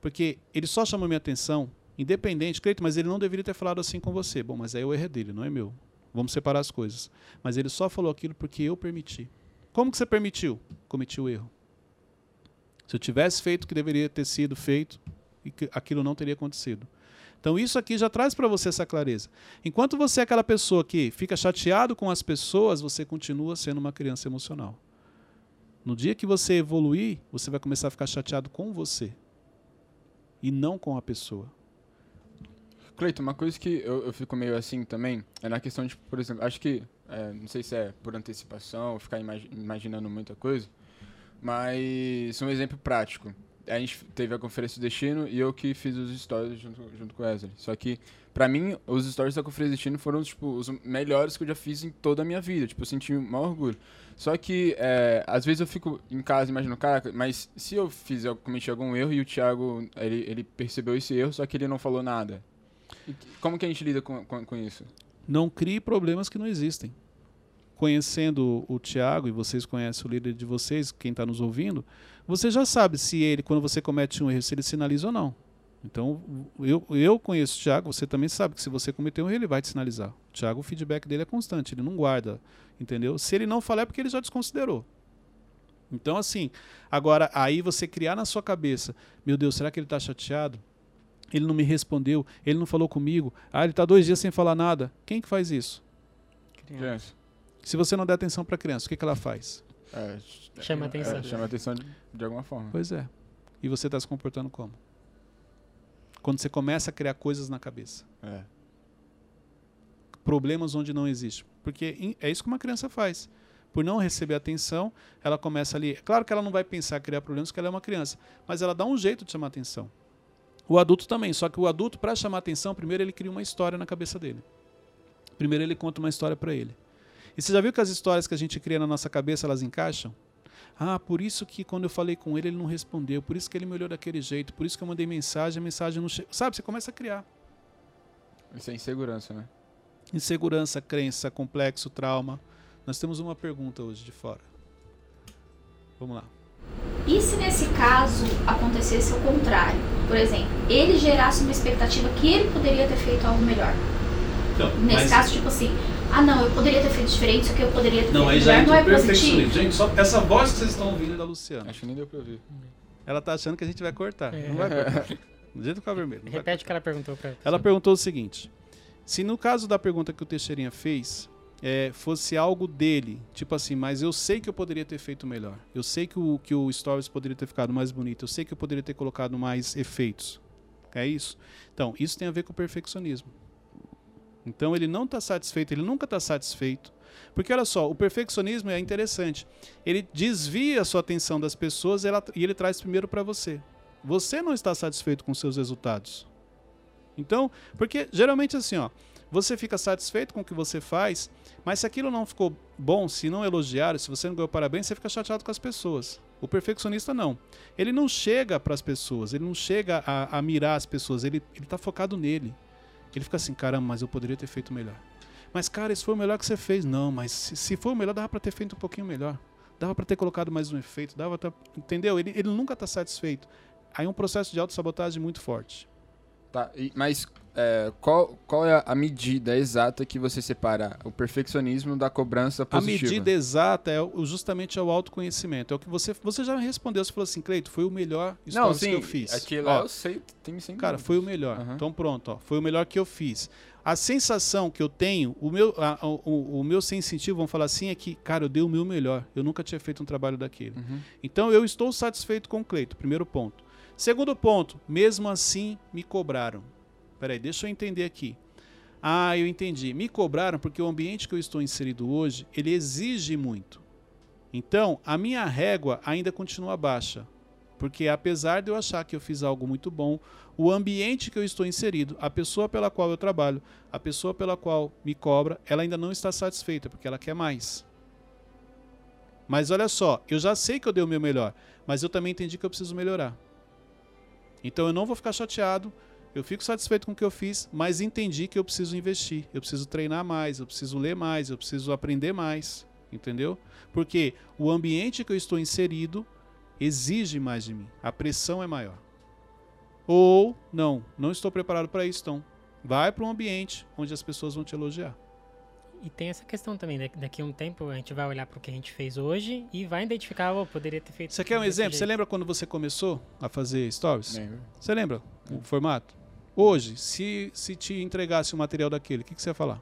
Porque ele só chamou minha atenção, independente, Cleito, mas ele não deveria ter falado assim com você. Bom, mas aí o erro é dele, não é meu. Vamos separar as coisas. Mas ele só falou aquilo porque eu permiti. Como que você permitiu? Cometi o erro. Se eu tivesse feito o que deveria ter sido feito, aquilo não teria acontecido. Então isso aqui já traz para você essa clareza. Enquanto você é aquela pessoa que fica chateado com as pessoas, você continua sendo uma criança emocional. No dia que você evoluir, você vai começar a ficar chateado com você e não com a pessoa. Cleiton, uma coisa que eu, eu fico meio assim também é na questão de, por exemplo, acho que, é, não sei se é por antecipação, ficar imagi- imaginando muita coisa, mas um exemplo prático. A gente teve a conferência do Destino e eu que fiz os stories junto, junto com o Wesley. Só que, pra mim, os stories da conferência do Destino foram, tipo, os melhores que eu já fiz em toda a minha vida. Tipo, eu senti o maior orgulho. Só que, é, às vezes eu fico em casa imaginando, cara, mas se eu fizer, eu cometi algum erro e o Thiago, ele, ele percebeu esse erro, só que ele não falou nada. E Como que a gente lida com, com, com isso? Não crie problemas que não existem. Conhecendo o Tiago, e vocês conhecem o líder de vocês, quem está nos ouvindo, você já sabe se ele, quando você comete um erro, se ele sinaliza ou não. Então, eu, eu conheço o Thiago, você também sabe que se você cometer um erro, ele vai te sinalizar. O Thiago, o feedback dele é constante, ele não guarda, entendeu? Se ele não falar, é porque ele já desconsiderou. Então, assim, agora, aí você criar na sua cabeça, meu Deus, será que ele está chateado? Ele não me respondeu, ele não falou comigo, ah, ele está dois dias sem falar nada. Quem que faz isso? Criança. Se você não der atenção para a criança, o que, que ela faz? É, Chama é, atenção. chama atenção de, de alguma forma. Pois é. E você está se comportando como? Quando você começa a criar coisas na cabeça. É. Problemas onde não existe. Porque é isso que uma criança faz. Por não receber atenção, ela começa ali. Claro que ela não vai pensar em criar problemas porque ela é uma criança, mas ela dá um jeito de chamar atenção. O adulto também, só que o adulto, para chamar atenção, primeiro ele cria uma história na cabeça dele. Primeiro ele conta uma história para ele. E você já viu que as histórias que a gente cria na nossa cabeça, elas encaixam? Ah, por isso que quando eu falei com ele, ele não respondeu. Por isso que ele me olhou daquele jeito. Por isso que eu mandei mensagem, a mensagem não chegou. Sabe, você começa a criar. Isso é insegurança, né? Insegurança, crença, complexo, trauma. Nós temos uma pergunta hoje de fora. Vamos lá. E se nesse caso acontecesse o contrário? Por exemplo, ele gerasse uma expectativa que ele poderia ter feito algo melhor. Então, Nesse caso, tipo assim, ah não, eu poderia ter feito diferente, isso aqui eu poderia ter Não, aí feito já melhor, não é positivo. Gente, só essa voz que vocês estão ouvindo é da Luciana. Acho que nem deu pra ouvir. Ela tá achando que a gente vai cortar. É. Não vai cortar. Do jeito que ficar vermelho. Repete o que ela perguntou pra Ela perguntou o seguinte: se no caso da pergunta que o Teixeirinha fez, é, fosse algo dele, tipo assim, mas eu sei que eu poderia ter feito melhor. Eu sei que o, que o Stories poderia ter ficado mais bonito. Eu sei que eu poderia ter colocado mais efeitos. É isso? Então, isso tem a ver com o perfeccionismo. Então, ele não está satisfeito, ele nunca está satisfeito. Porque, olha só, o perfeccionismo é interessante. Ele desvia a sua atenção das pessoas e, ela- e ele traz primeiro para você. Você não está satisfeito com seus resultados. Então, porque geralmente assim, ó, você fica satisfeito com o que você faz, mas se aquilo não ficou bom, se não elogiaram, se você não ganhou parabéns, você fica chateado com as pessoas. O perfeccionista não. Ele não chega para as pessoas, ele não chega a, a mirar as pessoas, ele está focado nele. Ele fica assim, caramba, mas eu poderia ter feito melhor. Mas, cara, esse foi o melhor que você fez. Não, mas se, se for o melhor, dava para ter feito um pouquinho melhor. Dava para ter colocado mais um efeito, dava pra, entendeu? Ele, ele nunca está satisfeito. Aí é um processo de autossabotagem muito forte. Tá, e- mas é, qual, qual é a medida exata que você separa o perfeccionismo da cobrança A positiva? medida exata é justamente é o autoconhecimento. É o que você você já me respondeu, você falou assim, Cleito, foi o melhor Não, sim, que eu fiz. aquilo Ó, eu sei, tem sem cara, foi o melhor. Aham. Então pronto, ó, foi o melhor que eu fiz. A sensação que eu tenho, o meu, a- a- o, o meu sensitivo, vamos falar assim, é que, cara, eu dei o meu melhor. Eu nunca tinha feito um trabalho daquele. Uhum. Então eu estou satisfeito com o Cleito, primeiro ponto. Segundo ponto, mesmo assim me cobraram. Peraí, deixa eu entender aqui. Ah, eu entendi. Me cobraram porque o ambiente que eu estou inserido hoje, ele exige muito. Então, a minha régua ainda continua baixa. Porque apesar de eu achar que eu fiz algo muito bom, o ambiente que eu estou inserido, a pessoa pela qual eu trabalho, a pessoa pela qual me cobra, ela ainda não está satisfeita, porque ela quer mais. Mas olha só, eu já sei que eu dei o meu melhor, mas eu também entendi que eu preciso melhorar. Então eu não vou ficar chateado, eu fico satisfeito com o que eu fiz, mas entendi que eu preciso investir, eu preciso treinar mais, eu preciso ler mais, eu preciso aprender mais, entendeu? Porque o ambiente que eu estou inserido exige mais de mim, a pressão é maior. Ou não, não estou preparado para isso, então vai para um ambiente onde as pessoas vão te elogiar. E tem essa questão também, da- daqui a um tempo a gente vai olhar pro que a gente fez hoje e vai identificar, oh, poderia ter feito Você quer um exemplo? Você jeito. lembra quando você começou a fazer stories? Lembro. Você lembra o formato? Hoje, se, se te entregasse um material daquele, o que, que você ia falar?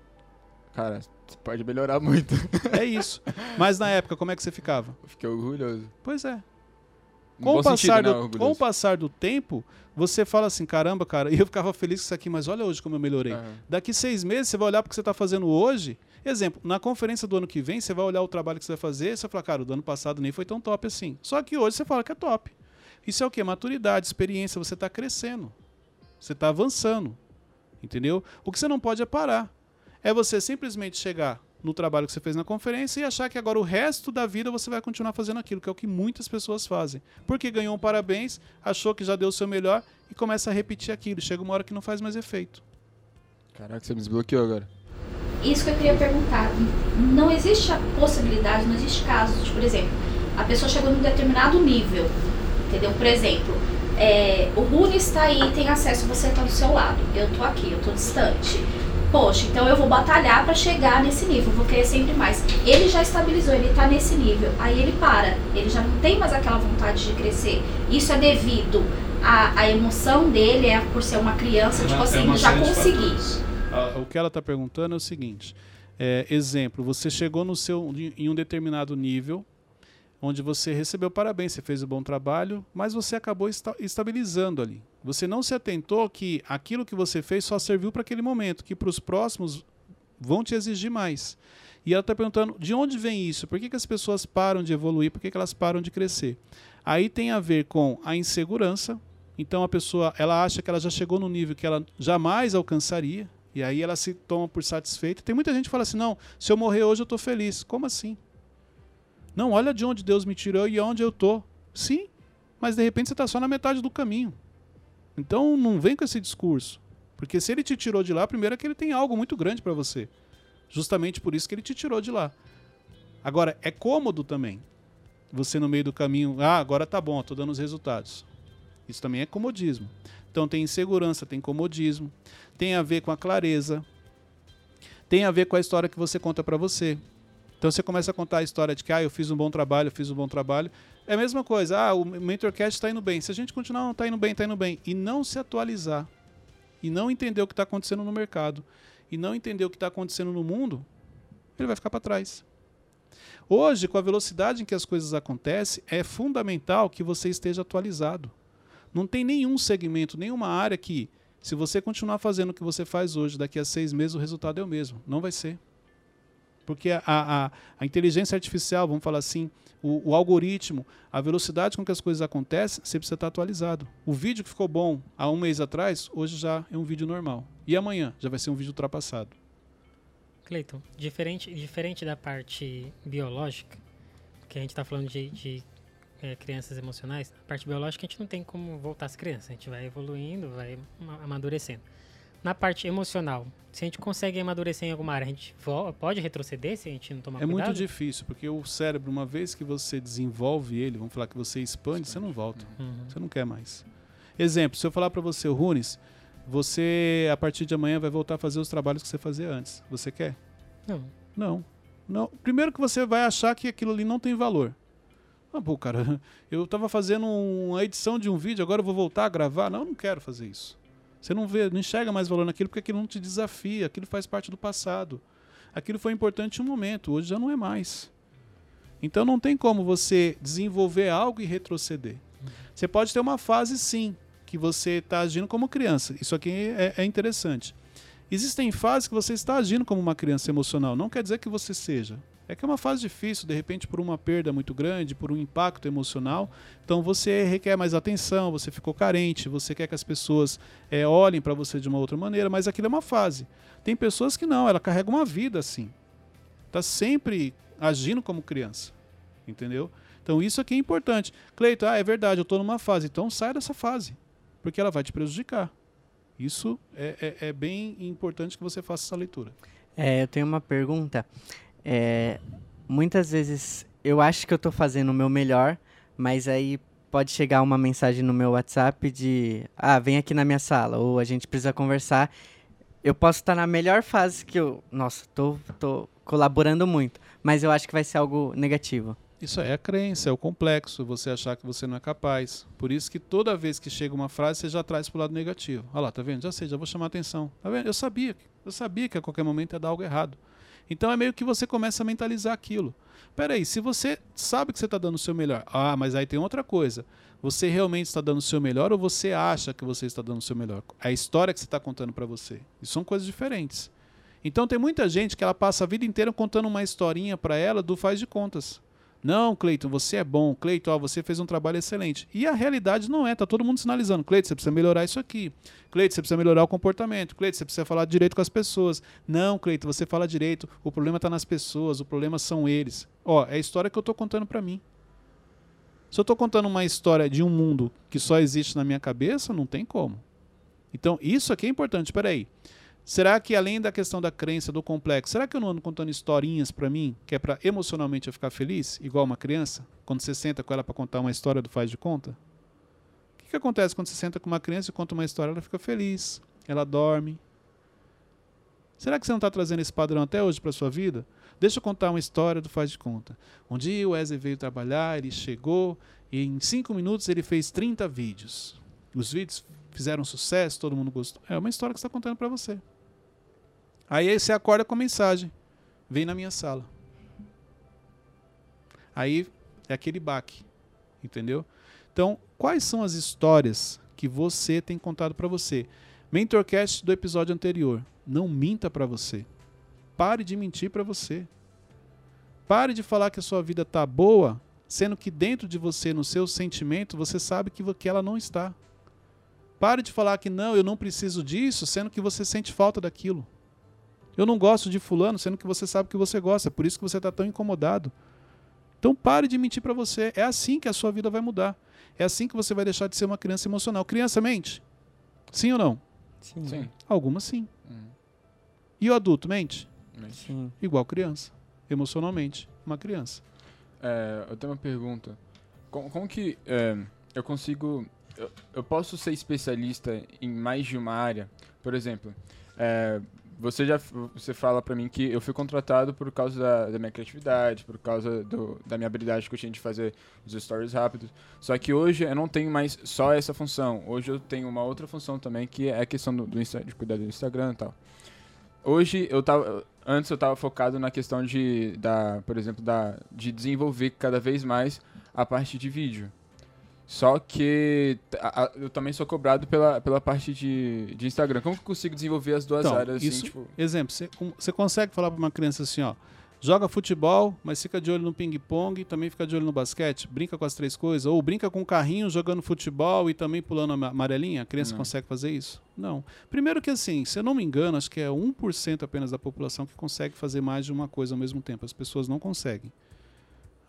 Cara, você pode melhorar muito. É isso. Mas na época, como é que você ficava? Eu fiquei orgulhoso. Pois é. Com o, passar sentido, né, do, com o passar do tempo, você fala assim, caramba, cara, e eu ficava feliz com isso aqui, mas olha hoje como eu melhorei. Aham. Daqui seis meses, você vai olhar para o que você está fazendo hoje. Exemplo, na conferência do ano que vem, você vai olhar o trabalho que você vai fazer, você vai falar, cara, o do ano passado nem foi tão top assim. Só que hoje você fala que é top. Isso é o quê? Maturidade, experiência, você está crescendo. Você está avançando. Entendeu? O que você não pode é parar. É você simplesmente chegar no trabalho que você fez na conferência e achar que agora o resto da vida você vai continuar fazendo aquilo, que é o que muitas pessoas fazem. Porque ganhou um parabéns, achou que já deu o seu melhor e começa a repetir aquilo. Chega uma hora que não faz mais efeito. Caraca, você me desbloqueou agora. Isso que eu queria perguntar. Não existe a possibilidade, não existe caso de, por exemplo, a pessoa chegou num determinado nível, entendeu? Por exemplo, é, o Rune está aí, tem acesso, você está do seu lado. Eu estou aqui, eu estou distante. Poxa, então eu vou batalhar para chegar nesse nível, vou querer sempre mais. Ele já estabilizou, ele está nesse nível. Aí ele para, ele já não tem mais aquela vontade de crescer. Isso é devido à, à emoção dele, é por ser uma criança, tipo assim, já consegui. O que ela está perguntando é o seguinte: é, exemplo, você chegou no seu, em um determinado nível, onde você recebeu parabéns, você fez um bom trabalho, mas você acabou esta- estabilizando ali. Você não se atentou que aquilo que você fez só serviu para aquele momento, que para os próximos vão te exigir mais. E ela está perguntando de onde vem isso? Por que, que as pessoas param de evoluir? Por que, que elas param de crescer? Aí tem a ver com a insegurança. Então a pessoa ela acha que ela já chegou no nível que ela jamais alcançaria. E aí ela se toma por satisfeita. Tem muita gente que fala assim: não, se eu morrer hoje eu estou feliz. Como assim? Não, olha de onde Deus me tirou e onde eu estou. Sim, mas de repente você está só na metade do caminho. Então não vem com esse discurso. Porque se ele te tirou de lá, primeiro é que ele tem algo muito grande para você. Justamente por isso que ele te tirou de lá. Agora, é cômodo também. Você no meio do caminho, ah, agora tá bom, estou dando os resultados. Isso também é comodismo. Então tem insegurança, tem comodismo, tem a ver com a clareza, tem a ver com a história que você conta para você. Então você começa a contar a história de que ah, eu fiz um bom trabalho, eu fiz um bom trabalho. É a mesma coisa, ah, o MentorCast está indo bem. Se a gente continuar, não está indo bem, está indo bem. E não se atualizar, e não entender o que está acontecendo no mercado, e não entender o que está acontecendo no mundo, ele vai ficar para trás. Hoje, com a velocidade em que as coisas acontecem, é fundamental que você esteja atualizado. Não tem nenhum segmento, nenhuma área que, se você continuar fazendo o que você faz hoje, daqui a seis meses o resultado é o mesmo. Não vai ser. Porque a, a, a inteligência artificial, vamos falar assim, o, o algoritmo, a velocidade com que as coisas acontecem, você precisa estar atualizado. O vídeo que ficou bom há um mês atrás, hoje já é um vídeo normal. E amanhã já vai ser um vídeo ultrapassado. Cleiton, diferente, diferente da parte biológica, que a gente está falando de, de é, crianças emocionais, na parte biológica a gente não tem como voltar às crianças, a gente vai evoluindo, vai ama- amadurecendo. Na parte emocional, se a gente consegue amadurecer em alguma área, a gente pode retroceder se a gente não tomar é cuidado? muito difícil, porque o cérebro, uma vez que você desenvolve ele, vamos falar que você expande, você não volta. Uhum. Você não quer mais. Exemplo, se eu falar para você, Runes, você a partir de amanhã vai voltar a fazer os trabalhos que você fazia antes. Você quer? Não. Não. Não. Primeiro que você vai achar que aquilo ali não tem valor. Ah, pô, cara, eu estava fazendo uma edição de um vídeo, agora eu vou voltar a gravar. Não, eu não quero fazer isso. Você não vê, não enxerga mais valor naquilo porque aquilo não te desafia, aquilo faz parte do passado. Aquilo foi importante em um momento, hoje já não é mais. Então não tem como você desenvolver algo e retroceder. Você pode ter uma fase sim, que você está agindo como criança. Isso aqui é, é interessante. Existem fases que você está agindo como uma criança emocional. Não quer dizer que você seja. É que é uma fase difícil, de repente, por uma perda muito grande, por um impacto emocional. Então você requer mais atenção, você ficou carente, você quer que as pessoas eh, olhem para você de uma outra maneira, mas aquilo é uma fase. Tem pessoas que não, ela carrega uma vida assim. Está sempre agindo como criança. Entendeu? Então isso aqui é importante. Cleiton, ah, é verdade, eu estou numa fase. Então sai dessa fase, porque ela vai te prejudicar. Isso é, é- é bem importante que você faça essa leitura. É, eu tenho uma pergunta. É, muitas vezes eu acho que eu tô fazendo o meu melhor, mas aí pode chegar uma mensagem no meu WhatsApp de ah, vem aqui na minha sala, ou a gente precisa conversar. Eu posso estar na melhor fase que eu. Nossa, tô, tô colaborando muito, mas eu acho que vai ser algo negativo. Isso é a crença, é o complexo, você achar que você não é capaz. Por isso que toda vez que chega uma frase, você já traz para o lado negativo. Olha lá, tá vendo? Já sei, já vou chamar atenção. Tá vendo? Eu sabia, eu sabia que a qualquer momento ia dar algo errado. Então é meio que você começa a mentalizar aquilo. Peraí, se você sabe que você está dando o seu melhor, ah, mas aí tem outra coisa. Você realmente está dando o seu melhor ou você acha que você está dando o seu melhor? A história que você está contando para você. Isso são coisas diferentes. Então tem muita gente que ela passa a vida inteira contando uma historinha para ela do faz de contas. Não, Cleiton, você é bom. Cleiton, ó, você fez um trabalho excelente. E a realidade não é. Tá todo mundo sinalizando. Cleiton, você precisa melhorar isso aqui. Cleiton, você precisa melhorar o comportamento. Cleiton, você precisa falar direito com as pessoas. Não, Cleiton, você fala direito. O problema está nas pessoas. O problema são eles. Ó, é a história que eu tô contando para mim. Se eu tô contando uma história de um mundo que só existe na minha cabeça, não tem como. Então, isso aqui é importante. Peraí. aí. Será que além da questão da crença, do complexo, será que eu não ando contando historinhas para mim, que é para emocionalmente eu ficar feliz, igual uma criança, quando você senta com ela para contar uma história do faz de conta? O que, que acontece quando você senta com uma criança e conta uma história, ela fica feliz, ela dorme. Será que você não está trazendo esse padrão até hoje para sua vida? Deixa eu contar uma história do faz de conta. Um dia o Wesley veio trabalhar, ele chegou e em cinco minutos ele fez 30 vídeos. Os vídeos fizeram sucesso, todo mundo gostou. É uma história que está contando para você. Aí você acorda com a mensagem: vem na minha sala. Aí é aquele baque, entendeu? Então, quais são as histórias que você tem contado para você? Mentorcast do episódio anterior. Não minta para você. Pare de mentir para você. Pare de falar que a sua vida tá boa, sendo que dentro de você, no seu sentimento, você sabe que, que ela não está. Pare de falar que não, eu não preciso disso, sendo que você sente falta daquilo. Eu não gosto de fulano, sendo que você sabe que você gosta, é por isso que você está tão incomodado. Então pare de mentir para você. É assim que a sua vida vai mudar. É assim que você vai deixar de ser uma criança emocional. Criança mente? Sim ou não? Sim. Sim. Algumas sim. Uhum. E o adulto mente? Sim. Igual criança. Emocionalmente, uma criança. É, eu tenho uma pergunta. Como, como que é, eu consigo eu, eu posso ser especialista em mais de uma área. Por exemplo, é, você já você fala para mim que eu fui contratado por causa da, da minha criatividade, por causa do, da minha habilidade que eu tinha de fazer os stories rápidos. Só que hoje eu não tenho mais só essa função. Hoje eu tenho uma outra função também que é a questão do, do de cuidar do Instagram e tal. Hoje eu tava antes eu estava focado na questão de da, por exemplo, da de desenvolver cada vez mais a parte de vídeo. Só que a, a, eu também sou cobrado pela, pela parte de, de Instagram. Como que eu consigo desenvolver as duas então, áreas assim, isso, tipo... Exemplo, você, você consegue falar para uma criança assim, ó, joga futebol, mas fica de olho no ping-pong, também fica de olho no basquete, brinca com as três coisas, ou brinca com o carrinho jogando futebol e também pulando a amarelinha, a criança Não. consegue fazer isso? Não. Primeiro que assim, se eu não me engano, acho que é 1% apenas da população que consegue fazer mais de uma coisa ao mesmo tempo. As pessoas não conseguem.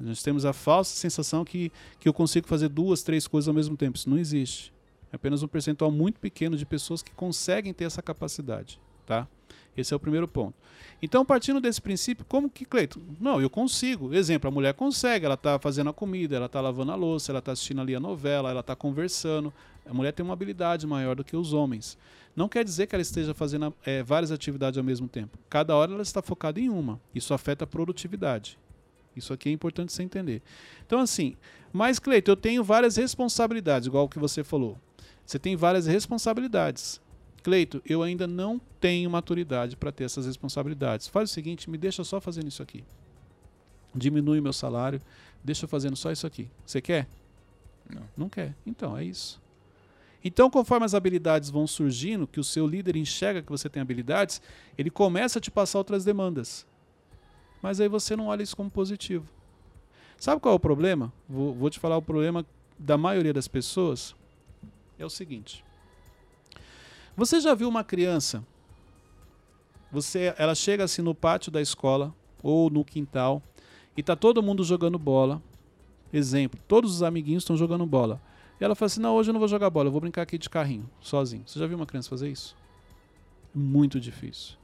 Nós temos a falsa sensação que, que eu consigo fazer duas, três coisas ao mesmo tempo. Isso não existe. É apenas um percentual muito pequeno de pessoas que conseguem ter essa capacidade. Tá? Esse é o primeiro ponto. Então, partindo desse princípio, como que, Cleiton? Não, eu consigo. Exemplo, a mulher consegue, ela está fazendo a comida, ela está lavando a louça, ela está assistindo ali a novela, ela está conversando. A mulher tem uma habilidade maior do que os homens. Não quer dizer que ela esteja fazendo é, várias atividades ao mesmo tempo. Cada hora ela está focada em uma. Isso afeta a produtividade. Isso aqui é importante você entender. Então, assim, mas, Cleiton, eu tenho várias responsabilidades, igual o que você falou. Você tem várias responsabilidades. Cleito, eu ainda não tenho maturidade para ter essas responsabilidades. Faz o seguinte, me deixa só fazendo isso aqui. Diminui meu salário, deixa eu fazendo só isso aqui. Você quer? Não. Não quer. Então, é isso. Então, conforme as habilidades vão surgindo, que o seu líder enxerga que você tem habilidades, ele começa a te passar outras demandas. Mas aí você não olha isso como positivo. Sabe qual é o problema? Vou, vou te falar o problema da maioria das pessoas. É o seguinte. Você já viu uma criança? Você, ela chega assim no pátio da escola ou no quintal e tá todo mundo jogando bola. Exemplo, todos os amiguinhos estão jogando bola. E ela fala assim: "Não, hoje eu não vou jogar bola, eu vou brincar aqui de carrinho, sozinho". Você já viu uma criança fazer isso? Muito difícil.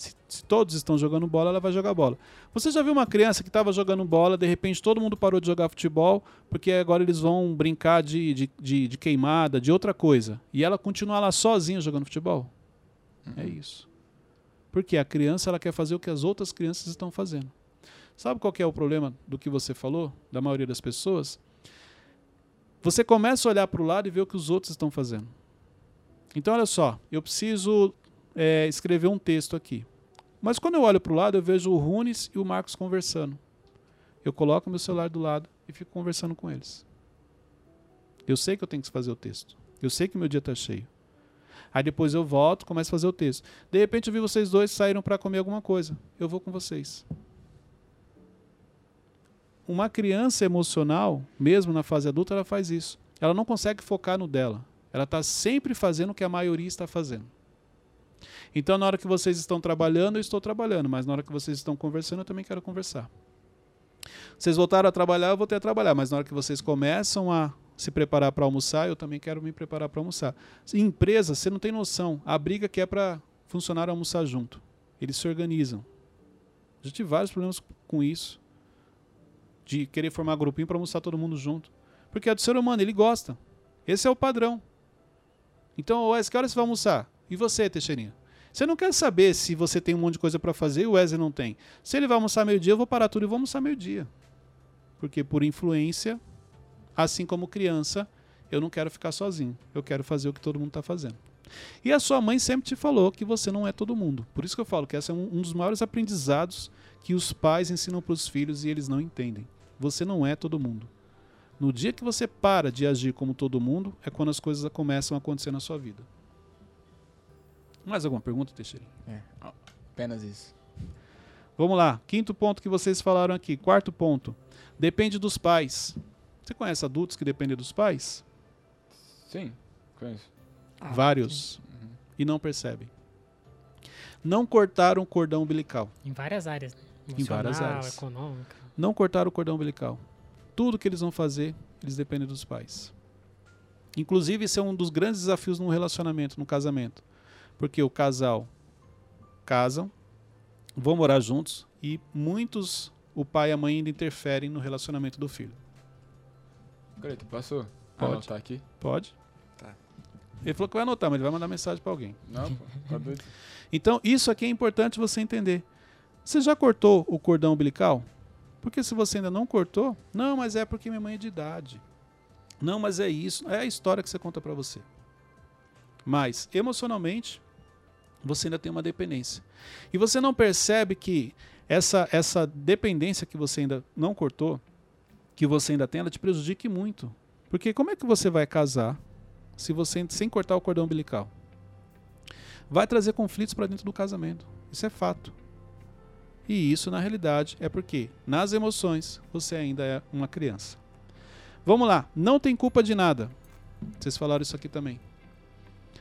Se, se, todos estão jogando bola, ela vai jogar bola. Você já viu uma criança que estava jogando bola, de repente todo mundo parou de jogar futebol, porque agora eles vão brincar de, de, de, de queimada, de outra coisa. E ela continua lá sozinha jogando futebol? Uhum. É isso. Porque a criança ela quer fazer o que as outras crianças estão fazendo. Sabe qual é o problema do que você falou, da maioria das pessoas? Você começa a olhar para o lado e ver o que os outros estão fazendo. Então, olha só, eu preciso é, escrever um texto aqui. Mas quando eu olho para o lado, eu vejo o Runes e o Marcos conversando. Eu coloco meu celular do lado e fico conversando com eles. Eu sei que eu tenho que fazer o texto. Eu sei que meu dia está cheio. Aí depois eu volto, começo a fazer o texto. De repente eu vi vocês dois saíram para comer alguma coisa. Eu vou com vocês. Uma criança emocional, mesmo na fase adulta, ela faz isso. Ela não consegue focar no dela. Ela está sempre fazendo o que a maioria está fazendo. Então, na hora que vocês estão trabalhando, eu estou trabalhando, mas na hora que vocês estão conversando, eu também quero conversar. Vocês voltaram a trabalhar, eu vou ter a trabalhar, mas na hora que vocês começam a se preparar para almoçar, eu também quero me preparar para almoçar. Em empresa, você não tem noção. A briga que é para funcionário almoçar junto. Eles se organizam. Já tive vários problemas com isso. De querer formar grupinho para almoçar todo mundo junto. Porque é do ser humano, ele gosta. Esse é o padrão. Então, Wes, que hora você vai almoçar? E você, Teixeirinha? Você não quer saber se você tem um monte de coisa para fazer e o Wesley não tem. Se ele vai almoçar meio-dia, eu vou parar tudo e vou almoçar meio-dia. Porque por influência, assim como criança, eu não quero ficar sozinho. Eu quero fazer o que todo mundo está fazendo. E a sua mãe sempre te falou que você não é todo mundo. Por isso que eu falo que esse é um, um dos maiores aprendizados que os pais ensinam para os filhos e eles não entendem. Você não é todo mundo. No dia que você para de agir como todo mundo, é quando as coisas começam a acontecer na sua vida. Mais alguma pergunta, Teixeira? É, apenas isso. Vamos lá. Quinto ponto que vocês falaram aqui. Quarto ponto. Depende dos pais. Você conhece adultos que dependem dos pais? Sim, conheço. Ah, Vários. Uhum. E não percebem. Não cortaram o cordão umbilical. Em várias áreas, né? Em várias Emocional, áreas. econômica. Não cortaram o cordão umbilical. Tudo que eles vão fazer, eles dependem dos pais. Inclusive, esse é um dos grandes desafios num relacionamento, num casamento. Porque o casal casam, vão morar juntos e muitos, o pai e a mãe ainda interferem no relacionamento do filho. Cleito, posso Pode. anotar aqui? Pode? Tá. Ele falou que vai anotar, mas ele vai mandar mensagem para alguém. Não, pô, tá doido. Então, isso aqui é importante você entender. Você já cortou o cordão umbilical? Porque se você ainda não cortou, não, mas é porque minha mãe é de idade. Não, mas é isso. É a história que você conta para você. Mas, emocionalmente, você ainda tem uma dependência. E você não percebe que essa, essa dependência que você ainda não cortou, que você ainda tem, ela te prejudique muito. Porque como é que você vai casar se você sem cortar o cordão umbilical? Vai trazer conflitos para dentro do casamento. Isso é fato. E isso, na realidade, é porque nas emoções você ainda é uma criança. Vamos lá, não tem culpa de nada. Vocês falaram isso aqui também.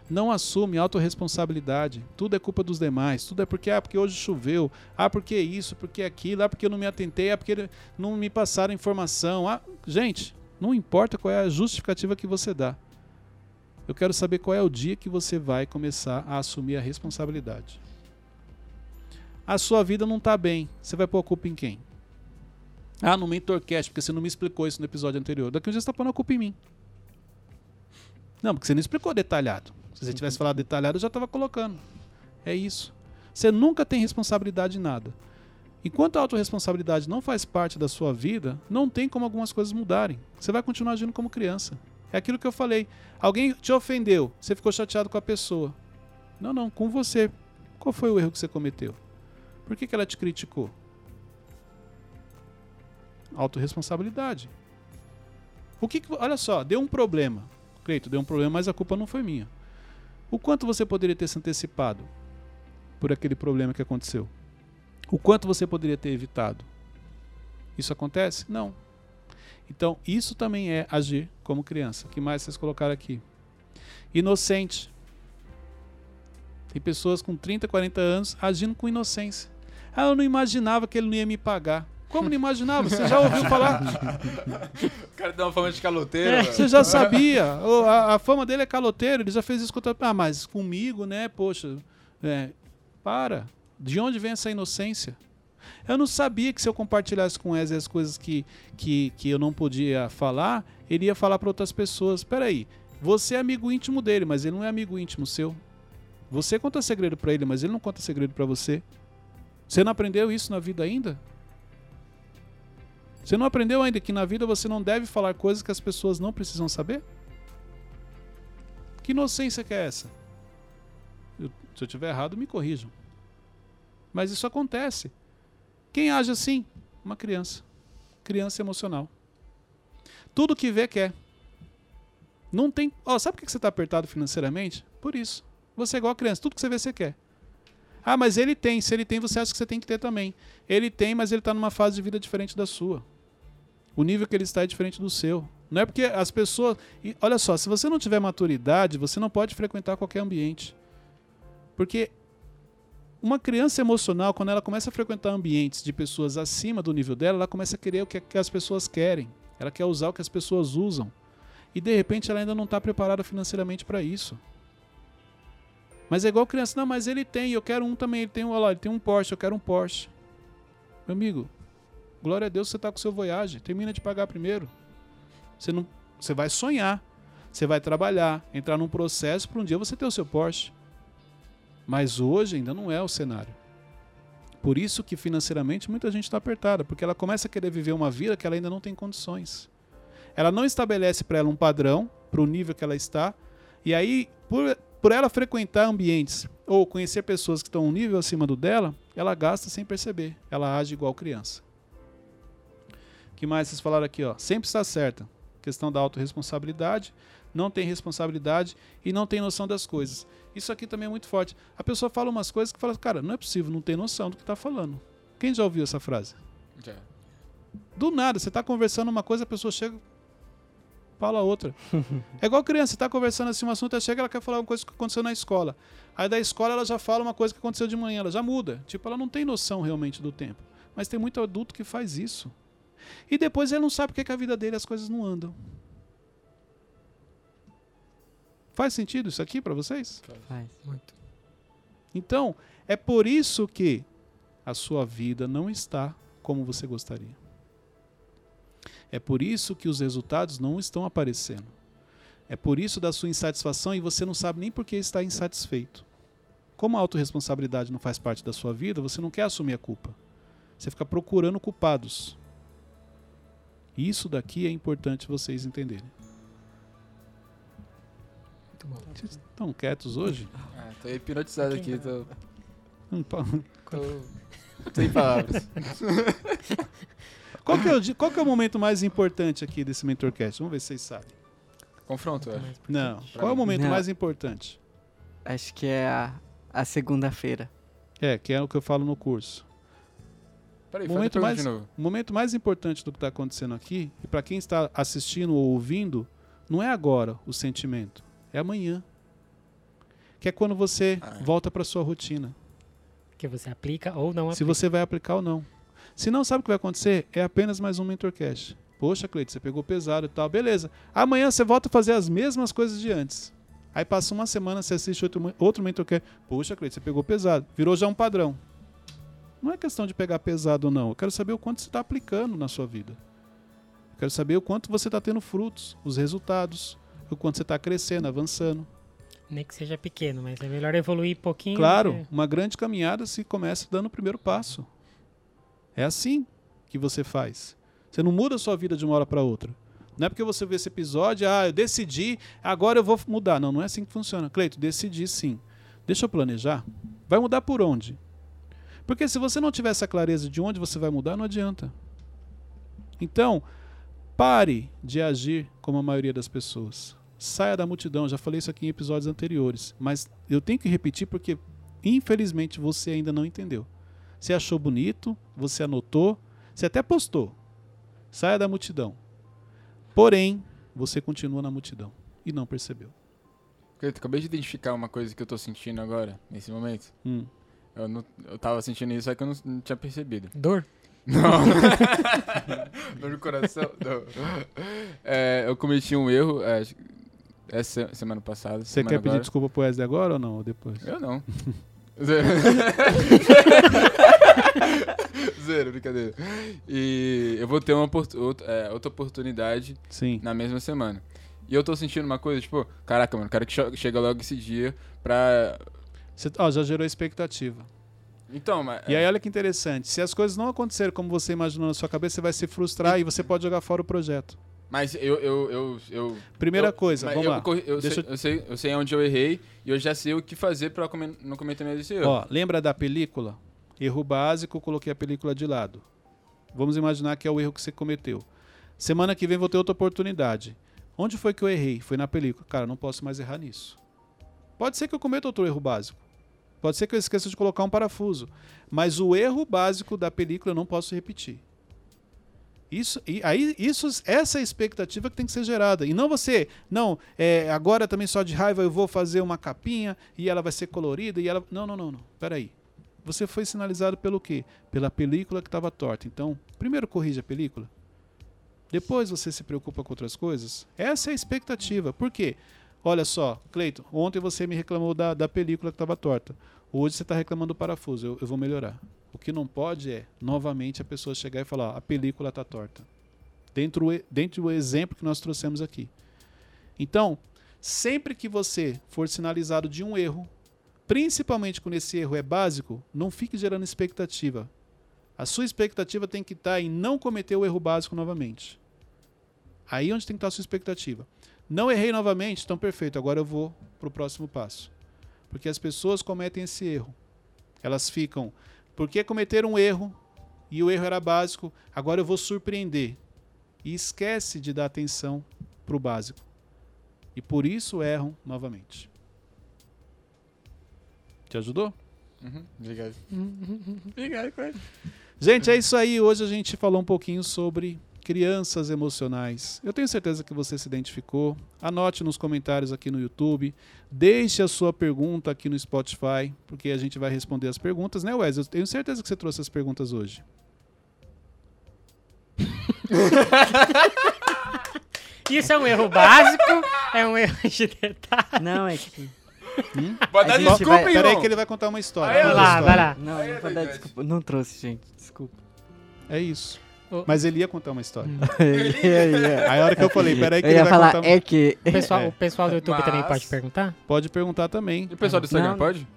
Não assume autorresponsabilidade. Tudo é culpa dos demais. Tudo é porque, ah, porque hoje choveu. Ah, porque isso, porque aquilo. Ah, porque eu não me atentei. Ah, porque não me passaram informação. Ah, gente, não importa qual é a justificativa que você dá. Eu quero saber qual é o dia que você vai começar a assumir a responsabilidade. A sua vida não está bem. Você vai pôr a culpa em quem? Ah, no Mentorcast, porque você não me explicou isso no episódio anterior. Daqui um dia você está pondo a culpa em mim. Não, porque você não explicou detalhado. Se você tivesse falado detalhado, eu já estava colocando. É isso. Você nunca tem responsabilidade em nada. Enquanto a autorresponsabilidade não faz parte da sua vida, não tem como algumas coisas mudarem. Você vai continuar agindo como criança. É aquilo que eu falei. Alguém te ofendeu, você ficou chateado com a pessoa. Não, não, com você. Qual foi o erro que você cometeu? Por que, que ela te criticou? Autoresponsabilidade. O que, que olha só, deu um problema. Cleito, deu um problema, mas a culpa não foi minha. O quanto você poderia ter se antecipado por aquele problema que aconteceu? O quanto você poderia ter evitado? Isso acontece? Não. Então, isso também é agir como criança. O que mais vocês colocaram aqui? Inocente. Tem pessoas com 30, 40 anos agindo com inocência. Ah, eu não imaginava que ele não ia me pagar. Como não imaginava? Você já ouviu falar? O cara deu uma fama de caloteiro. velho. Você já sabia. A, a fama dele é caloteiro, ele já fez isso com outra... Ah, mas comigo, né? Poxa, é, para. De onde vem essa inocência? Eu não sabia que se eu compartilhasse com o Wesley as coisas que, que, que eu não podia falar, ele ia falar para outras pessoas. Peraí, você é amigo íntimo dele, mas ele não é amigo íntimo seu. Você conta segredo para ele, mas ele não conta segredo para você. Você não aprendeu isso na vida ainda? Você não aprendeu ainda que na vida você não deve falar coisas que as pessoas não precisam saber? Que inocência que é essa? Eu- se eu estiver errado, me corrijam. Mas isso acontece. Quem age assim? Uma criança. Criança emocional. Tudo que vê quer. Não tem. Ó, sabe por que você está apertado financeiramente? Por isso. Você é igual a criança. Tudo que você vê, você quer. Ah, mas ele tem. Se ele tem, você acha que você tem que ter também. Ele tem, mas ele está numa fase de vida diferente da sua. O nível que ele está é diferente do seu. Não é porque as pessoas. e olha só, se você não tiver maturidade, você não pode frequentar qualquer ambiente. Porque uma criança emocional, quando ela começa a frequentar ambientes de pessoas acima do nível dela, ela começa a querer o que, que as pessoas querem. Ela quer usar o que as pessoas usam. E de repente ela ainda não está preparada financeiramente para isso. Mas é igual criança, não, mas ele tem, eu quero um também, ele tem um, olha lá, ele tem um Porsche, eu quero um Porsche. Meu amigo, glória a Deus você está com seu Voyage, termina de pagar primeiro. Você não, você vai sonhar, você vai trabalhar, entrar num processo para um dia você ter o seu Porsche. Mas hoje ainda não é o cenário. Por isso que financeiramente muita gente está apertada, porque ela começa a querer viver uma vida que ela ainda não tem condições. Ela não estabelece para ela um padrão, para o nível que ela está, e aí, por, por ela frequentar ambientes ou conhecer pessoas que estão um nível acima do dela, ela gasta sem perceber. Ela age igual criança. O que mais vocês falaram aqui? Ó? Sempre está certa. Questão da autorresponsabilidade, não tem responsabilidade e não tem noção das coisas. Isso aqui também é muito forte. A pessoa fala umas coisas que fala, cara, não é possível, não tem noção do que está falando. Quem já ouviu essa frase? Já. Do nada, você está conversando uma coisa, a pessoa chega, fala outra. é igual criança, você está conversando assim um assunto, ela chega, ela quer falar uma coisa que aconteceu na escola. Aí da escola ela já fala uma coisa que aconteceu de manhã, ela já muda. Tipo, ela não tem noção realmente do tempo. Mas tem muito adulto que faz isso. E depois ele não sabe porque que a vida dele as coisas não andam. Faz sentido isso aqui para vocês? Faz. Muito. Então, é por isso que a sua vida não está como você gostaria. É por isso que os resultados não estão aparecendo. É por isso da sua insatisfação e você não sabe nem por que está insatisfeito. Como a autorresponsabilidade não faz parte da sua vida, você não quer assumir a culpa. Você fica procurando culpados. Isso daqui é importante vocês entenderem. Muito bom. Vocês estão quietos hoje? Ah, tô hipnotizado aqui, tô, Hum, pa- tô sem palavras. Qual que, é o, qual que é o momento mais importante aqui desse Mentorcast? Vamos ver se vocês sabem. Confronto, eu acho. Não. Qual é o momento Não. mais importante? Acho que é a, a segunda-feira. É, que é o que eu falo no curso. Peraí, momento mais- de novo. O momento mais importante do que está acontecendo aqui, e para quem está assistindo ou ouvindo, não é agora o sentimento, é amanhã. Que é quando você Ah. volta para sua rotina. Que você aplica ou não Se aplica. você vai aplicar ou não. Se não sabe o que vai acontecer, é apenas mais um Mentorcast. Poxa, Cleide, você pegou pesado e tal. Beleza. Amanhã você volta a fazer as mesmas coisas de antes. Aí passa uma semana, você assiste outro, outro Mentorcast. Poxa, Cleide, você pegou pesado. Virou já um padrão. Não é questão de pegar pesado ou não. Eu quero saber o quanto você está aplicando na sua vida. Eu quero saber o quanto você está tendo frutos, os resultados, o quanto você está crescendo, avançando. Nem que seja pequeno, mas é melhor evoluir um pouquinho. Claro, que- uma grande caminhada se começa dando o primeiro passo. É assim que você faz. Você não muda a sua vida de uma hora para outra. Não é porque você vê esse episódio, ah, eu decidi, agora eu vou mudar. Não, não é assim que funciona. Cleito, decidi sim. Deixa eu planejar. Vai mudar por onde? Porque se você não tiver essa clareza de onde você vai mudar, não adianta. Então, pare de agir como a maioria das pessoas. Saia da multidão. Já falei isso aqui em episódios anteriores. Mas eu tenho que repetir porque, infelizmente, você ainda não entendeu. Você achou bonito, você anotou, você até postou. Saia da multidão. Porém, você continua na multidão e não percebeu. Cleito, acabei de identificar uma coisa que eu tô sentindo agora, nesse momento. Hum. Eu, não, eu tava sentindo isso, só que eu não, não tinha percebido. Dor? Não. Dor no coração? Não. É, eu cometi um erro é, essa semana passada. Você semana quer pedir agora. desculpa pro Wesley agora ou não? Ou depois? Eu não. Zero. Zero, brincadeira. E eu vou ter uma outra, é, outra oportunidade Sim. na mesma semana. E eu tô sentindo uma coisa, tipo, caraca, mano, quero que che- chega logo esse dia pra. Você, ó, já gerou expectativa. Então, mas. E aí, olha que interessante. Se as coisas não acontecerem como você imaginou na sua cabeça, você vai se frustrar e você pode jogar fora o projeto. Mas eu. eu, eu, eu Primeira eu- coisa, vamos eu, lá. eu, sei, eu, sei, eu sei onde eu errei e eu já sei o que fazer pra comer- não cometer mais esse erro. Ó, lembra da película? Erro básico, coloquei a película de lado. Vamos imaginar que é o erro que você cometeu. Semana que vem vou ter outra oportunidade. Onde foi que eu errei? Foi na película. Cara, não posso mais errar nisso. Pode ser que eu cometa outro erro básico. Pode ser que eu esqueça de colocar um parafuso. Mas o erro básico da película eu não posso repetir. Isso, e aí, isso, essa é a expectativa que tem que ser gerada. E não você, não, é, agora também só de raiva eu vou fazer uma capinha e ela vai ser colorida e ela. Não, não, não, não. Peraí. Você foi sinalizado pelo quê? Pela película que estava torta. Então, primeiro corrige a película. Depois você se preocupa com outras coisas. Essa é a expectativa. Por quê? Olha só, Cleiton, ontem você me reclamou da, da película que estava torta. Hoje você está reclamando do parafuso. Eu, eu vou melhorar. O que não pode é, novamente, a pessoa chegar e falar: a película está torta. Dentro, dentro do exemplo que nós trouxemos aqui. Então, sempre que você for sinalizado de um erro, principalmente quando esse erro é básico, não fique gerando expectativa. A sua expectativa tem que estar em não cometer o erro básico novamente. Aí é onde tem que estar a sua expectativa. Não errei novamente, então perfeito, agora eu vou para o próximo passo. Porque as pessoas cometem esse erro. Elas ficam porque cometeram um erro e o erro era básico, agora eu vou surpreender. E esquece de dar atenção para o básico. E por isso erram novamente. Te ajudou? Uhum, obrigado. obrigado, cara. Gente, é isso aí. Hoje a gente falou um pouquinho sobre crianças emocionais. Eu tenho certeza que você se identificou. Anote nos comentários aqui no YouTube. Deixe a sua pergunta aqui no Spotify, porque a gente vai responder as perguntas, né, Wes? Eu tenho certeza que você trouxe as perguntas hoje. Isso é um erro básico? É um erro de detalhe? Não, é que. Hum? Pode dar desculpa, vai- irmão. Peraí que ele vai contar uma história. Vai lá, história. vai lá. Não, é não vou dar verdade. desculpa. Não trouxe, gente. Desculpa. É isso. Mas ele ia contar uma história. Aí Aí a hora que eu falei, peraí que Eu ele ia vai falar, contar. é que. O pessoal, É. o pessoal do YouTube Mas- também pode perguntar? Pode perguntar também. E o pessoal do Instagram, Não. pode?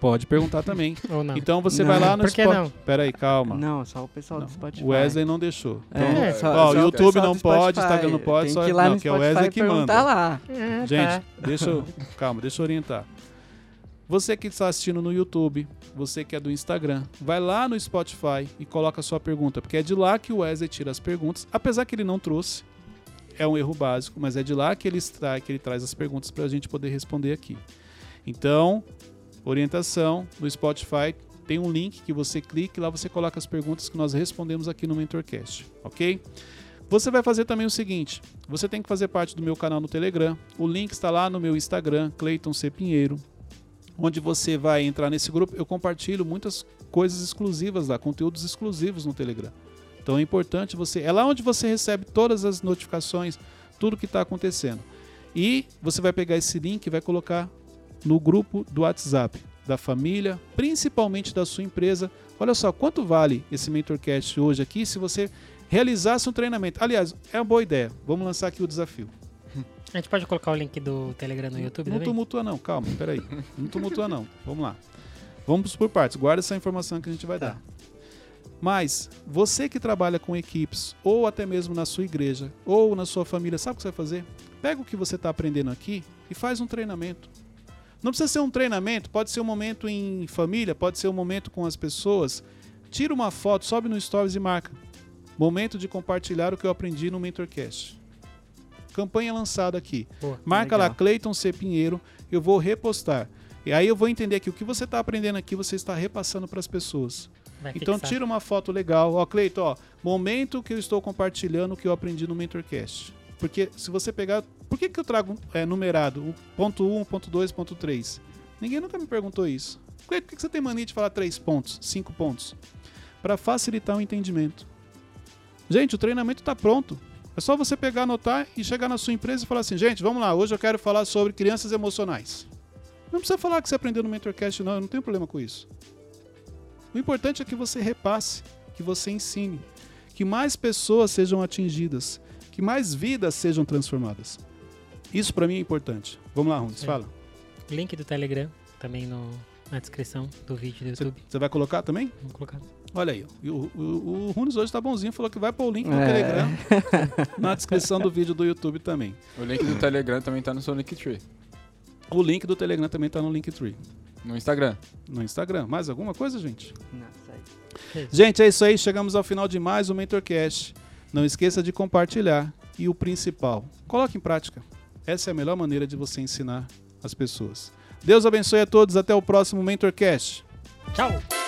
Pode perguntar também. Ou não? Então você Não. vai lá no Por que Spot- não? Peraí, calma. Não, só o pessoal Não, do Spotify. O Wesley não deixou. É, Então, É. só- ó, só YouTube não pode. Instagram não pode, Tem só que ir lá não, no que é o Wesley que manda. lá. Ah, Gente, tá. deixa eu. Calma, deixa eu orientar. Você que está assistindo no YouTube, você que é do Instagram, vai lá no Spotify e coloca a sua pergunta, porque é de lá que o Wesley tira as perguntas, apesar que ele não trouxe. É um erro básico, mas é de lá que ele, extrai, que ele traz as perguntas para a gente poder responder aqui. Então, orientação no Spotify tem um link que você clica e lá você coloca as perguntas que nós respondemos aqui no Mentorcast, ok? Você vai fazer também o seguinte: você tem que fazer parte do meu canal no Telegram. O link está lá no meu Instagram, Cleiton C. Pinheiro, onde você vai entrar nesse grupo. Eu compartilho muitas coisas exclusivas lá, conteúdos exclusivos no Telegram. Então é importante você. É lá onde você recebe todas as notificações, tudo que está acontecendo. E você vai pegar esse link e vai colocar no grupo do WhatsApp da família, principalmente da sua empresa. Olha só, quanto vale esse Mentorcast hoje aqui se você realizasse um treinamento? Aliás, é uma boa ideia. Vamos lançar aqui o desafio. A gente pode colocar o link do Telegram no YouTube Não também? tumultua não, calma, peraí. Não tumultua não. Vamos lá. Vamos por partes. Guarda essa informação que a gente vai Tá. dar. Mas você que trabalha com equipes, ou até mesmo na sua igreja, ou na sua família, sabe o que você vai fazer? Pega o que você está aprendendo aqui e faz um treinamento. Não precisa ser um treinamento, pode ser um momento em família, pode ser um momento com as pessoas. Tira uma foto, sobe no Stories e marca. Momento de compartilhar o que eu aprendi no Mentorcast. Campanha lançada aqui. Marca lá Legal. Cleiton C. Pinheiro, eu vou repostar. E aí eu vou entender que o que você está aprendendo aqui, você está repassando para as pessoas. Vai Então fixar. tira uma foto legal. Ó, Cleiton, ó, momento que eu estou compartilhando o que eu aprendi no Mentorcast. Porque se você pegar. Por que, que eu trago é, numerado? O ponto 1, ponto 2, ponto 3? Ninguém nunca me perguntou isso. Cleiton, por que, que você tem mania de falar 3 pontos, 5 pontos? Para facilitar o entendimento. Gente, o treinamento está pronto. É só você pegar, anotar e chegar na sua empresa e falar assim: gente, vamos lá, hoje eu quero falar sobre crianças emocionais. Não precisa falar que você aprendeu no Mentorcast, não, eu não tenho problema com isso. O importante é que você repasse, que você ensine, que mais pessoas sejam atingidas, que mais vidas sejam transformadas. Isso para mim é importante. Vamos lá, Runes, É. fala. Link do Telegram também no, na descrição do vídeo do YouTube. você vai colocar também? Vamos colocar. Olha aí, o, o, o Runes hoje tá bonzinho, falou que vai pôr o link no É. Telegram na descrição do vídeo do YouTube também. O link do Telegram também tá no seu Linktree. O link do Telegram também tá no Linktree. No Instagram. No Instagram. Mais alguma coisa, gente? Não, sai. Gente, é isso aí. Chegamos ao final de mais um MentorCast. Não esqueça de compartilhar. E o principal, coloque em prática. Essa é a melhor maneira de você ensinar as pessoas. Deus abençoe a todos. Até o próximo MentorCast. Tchau!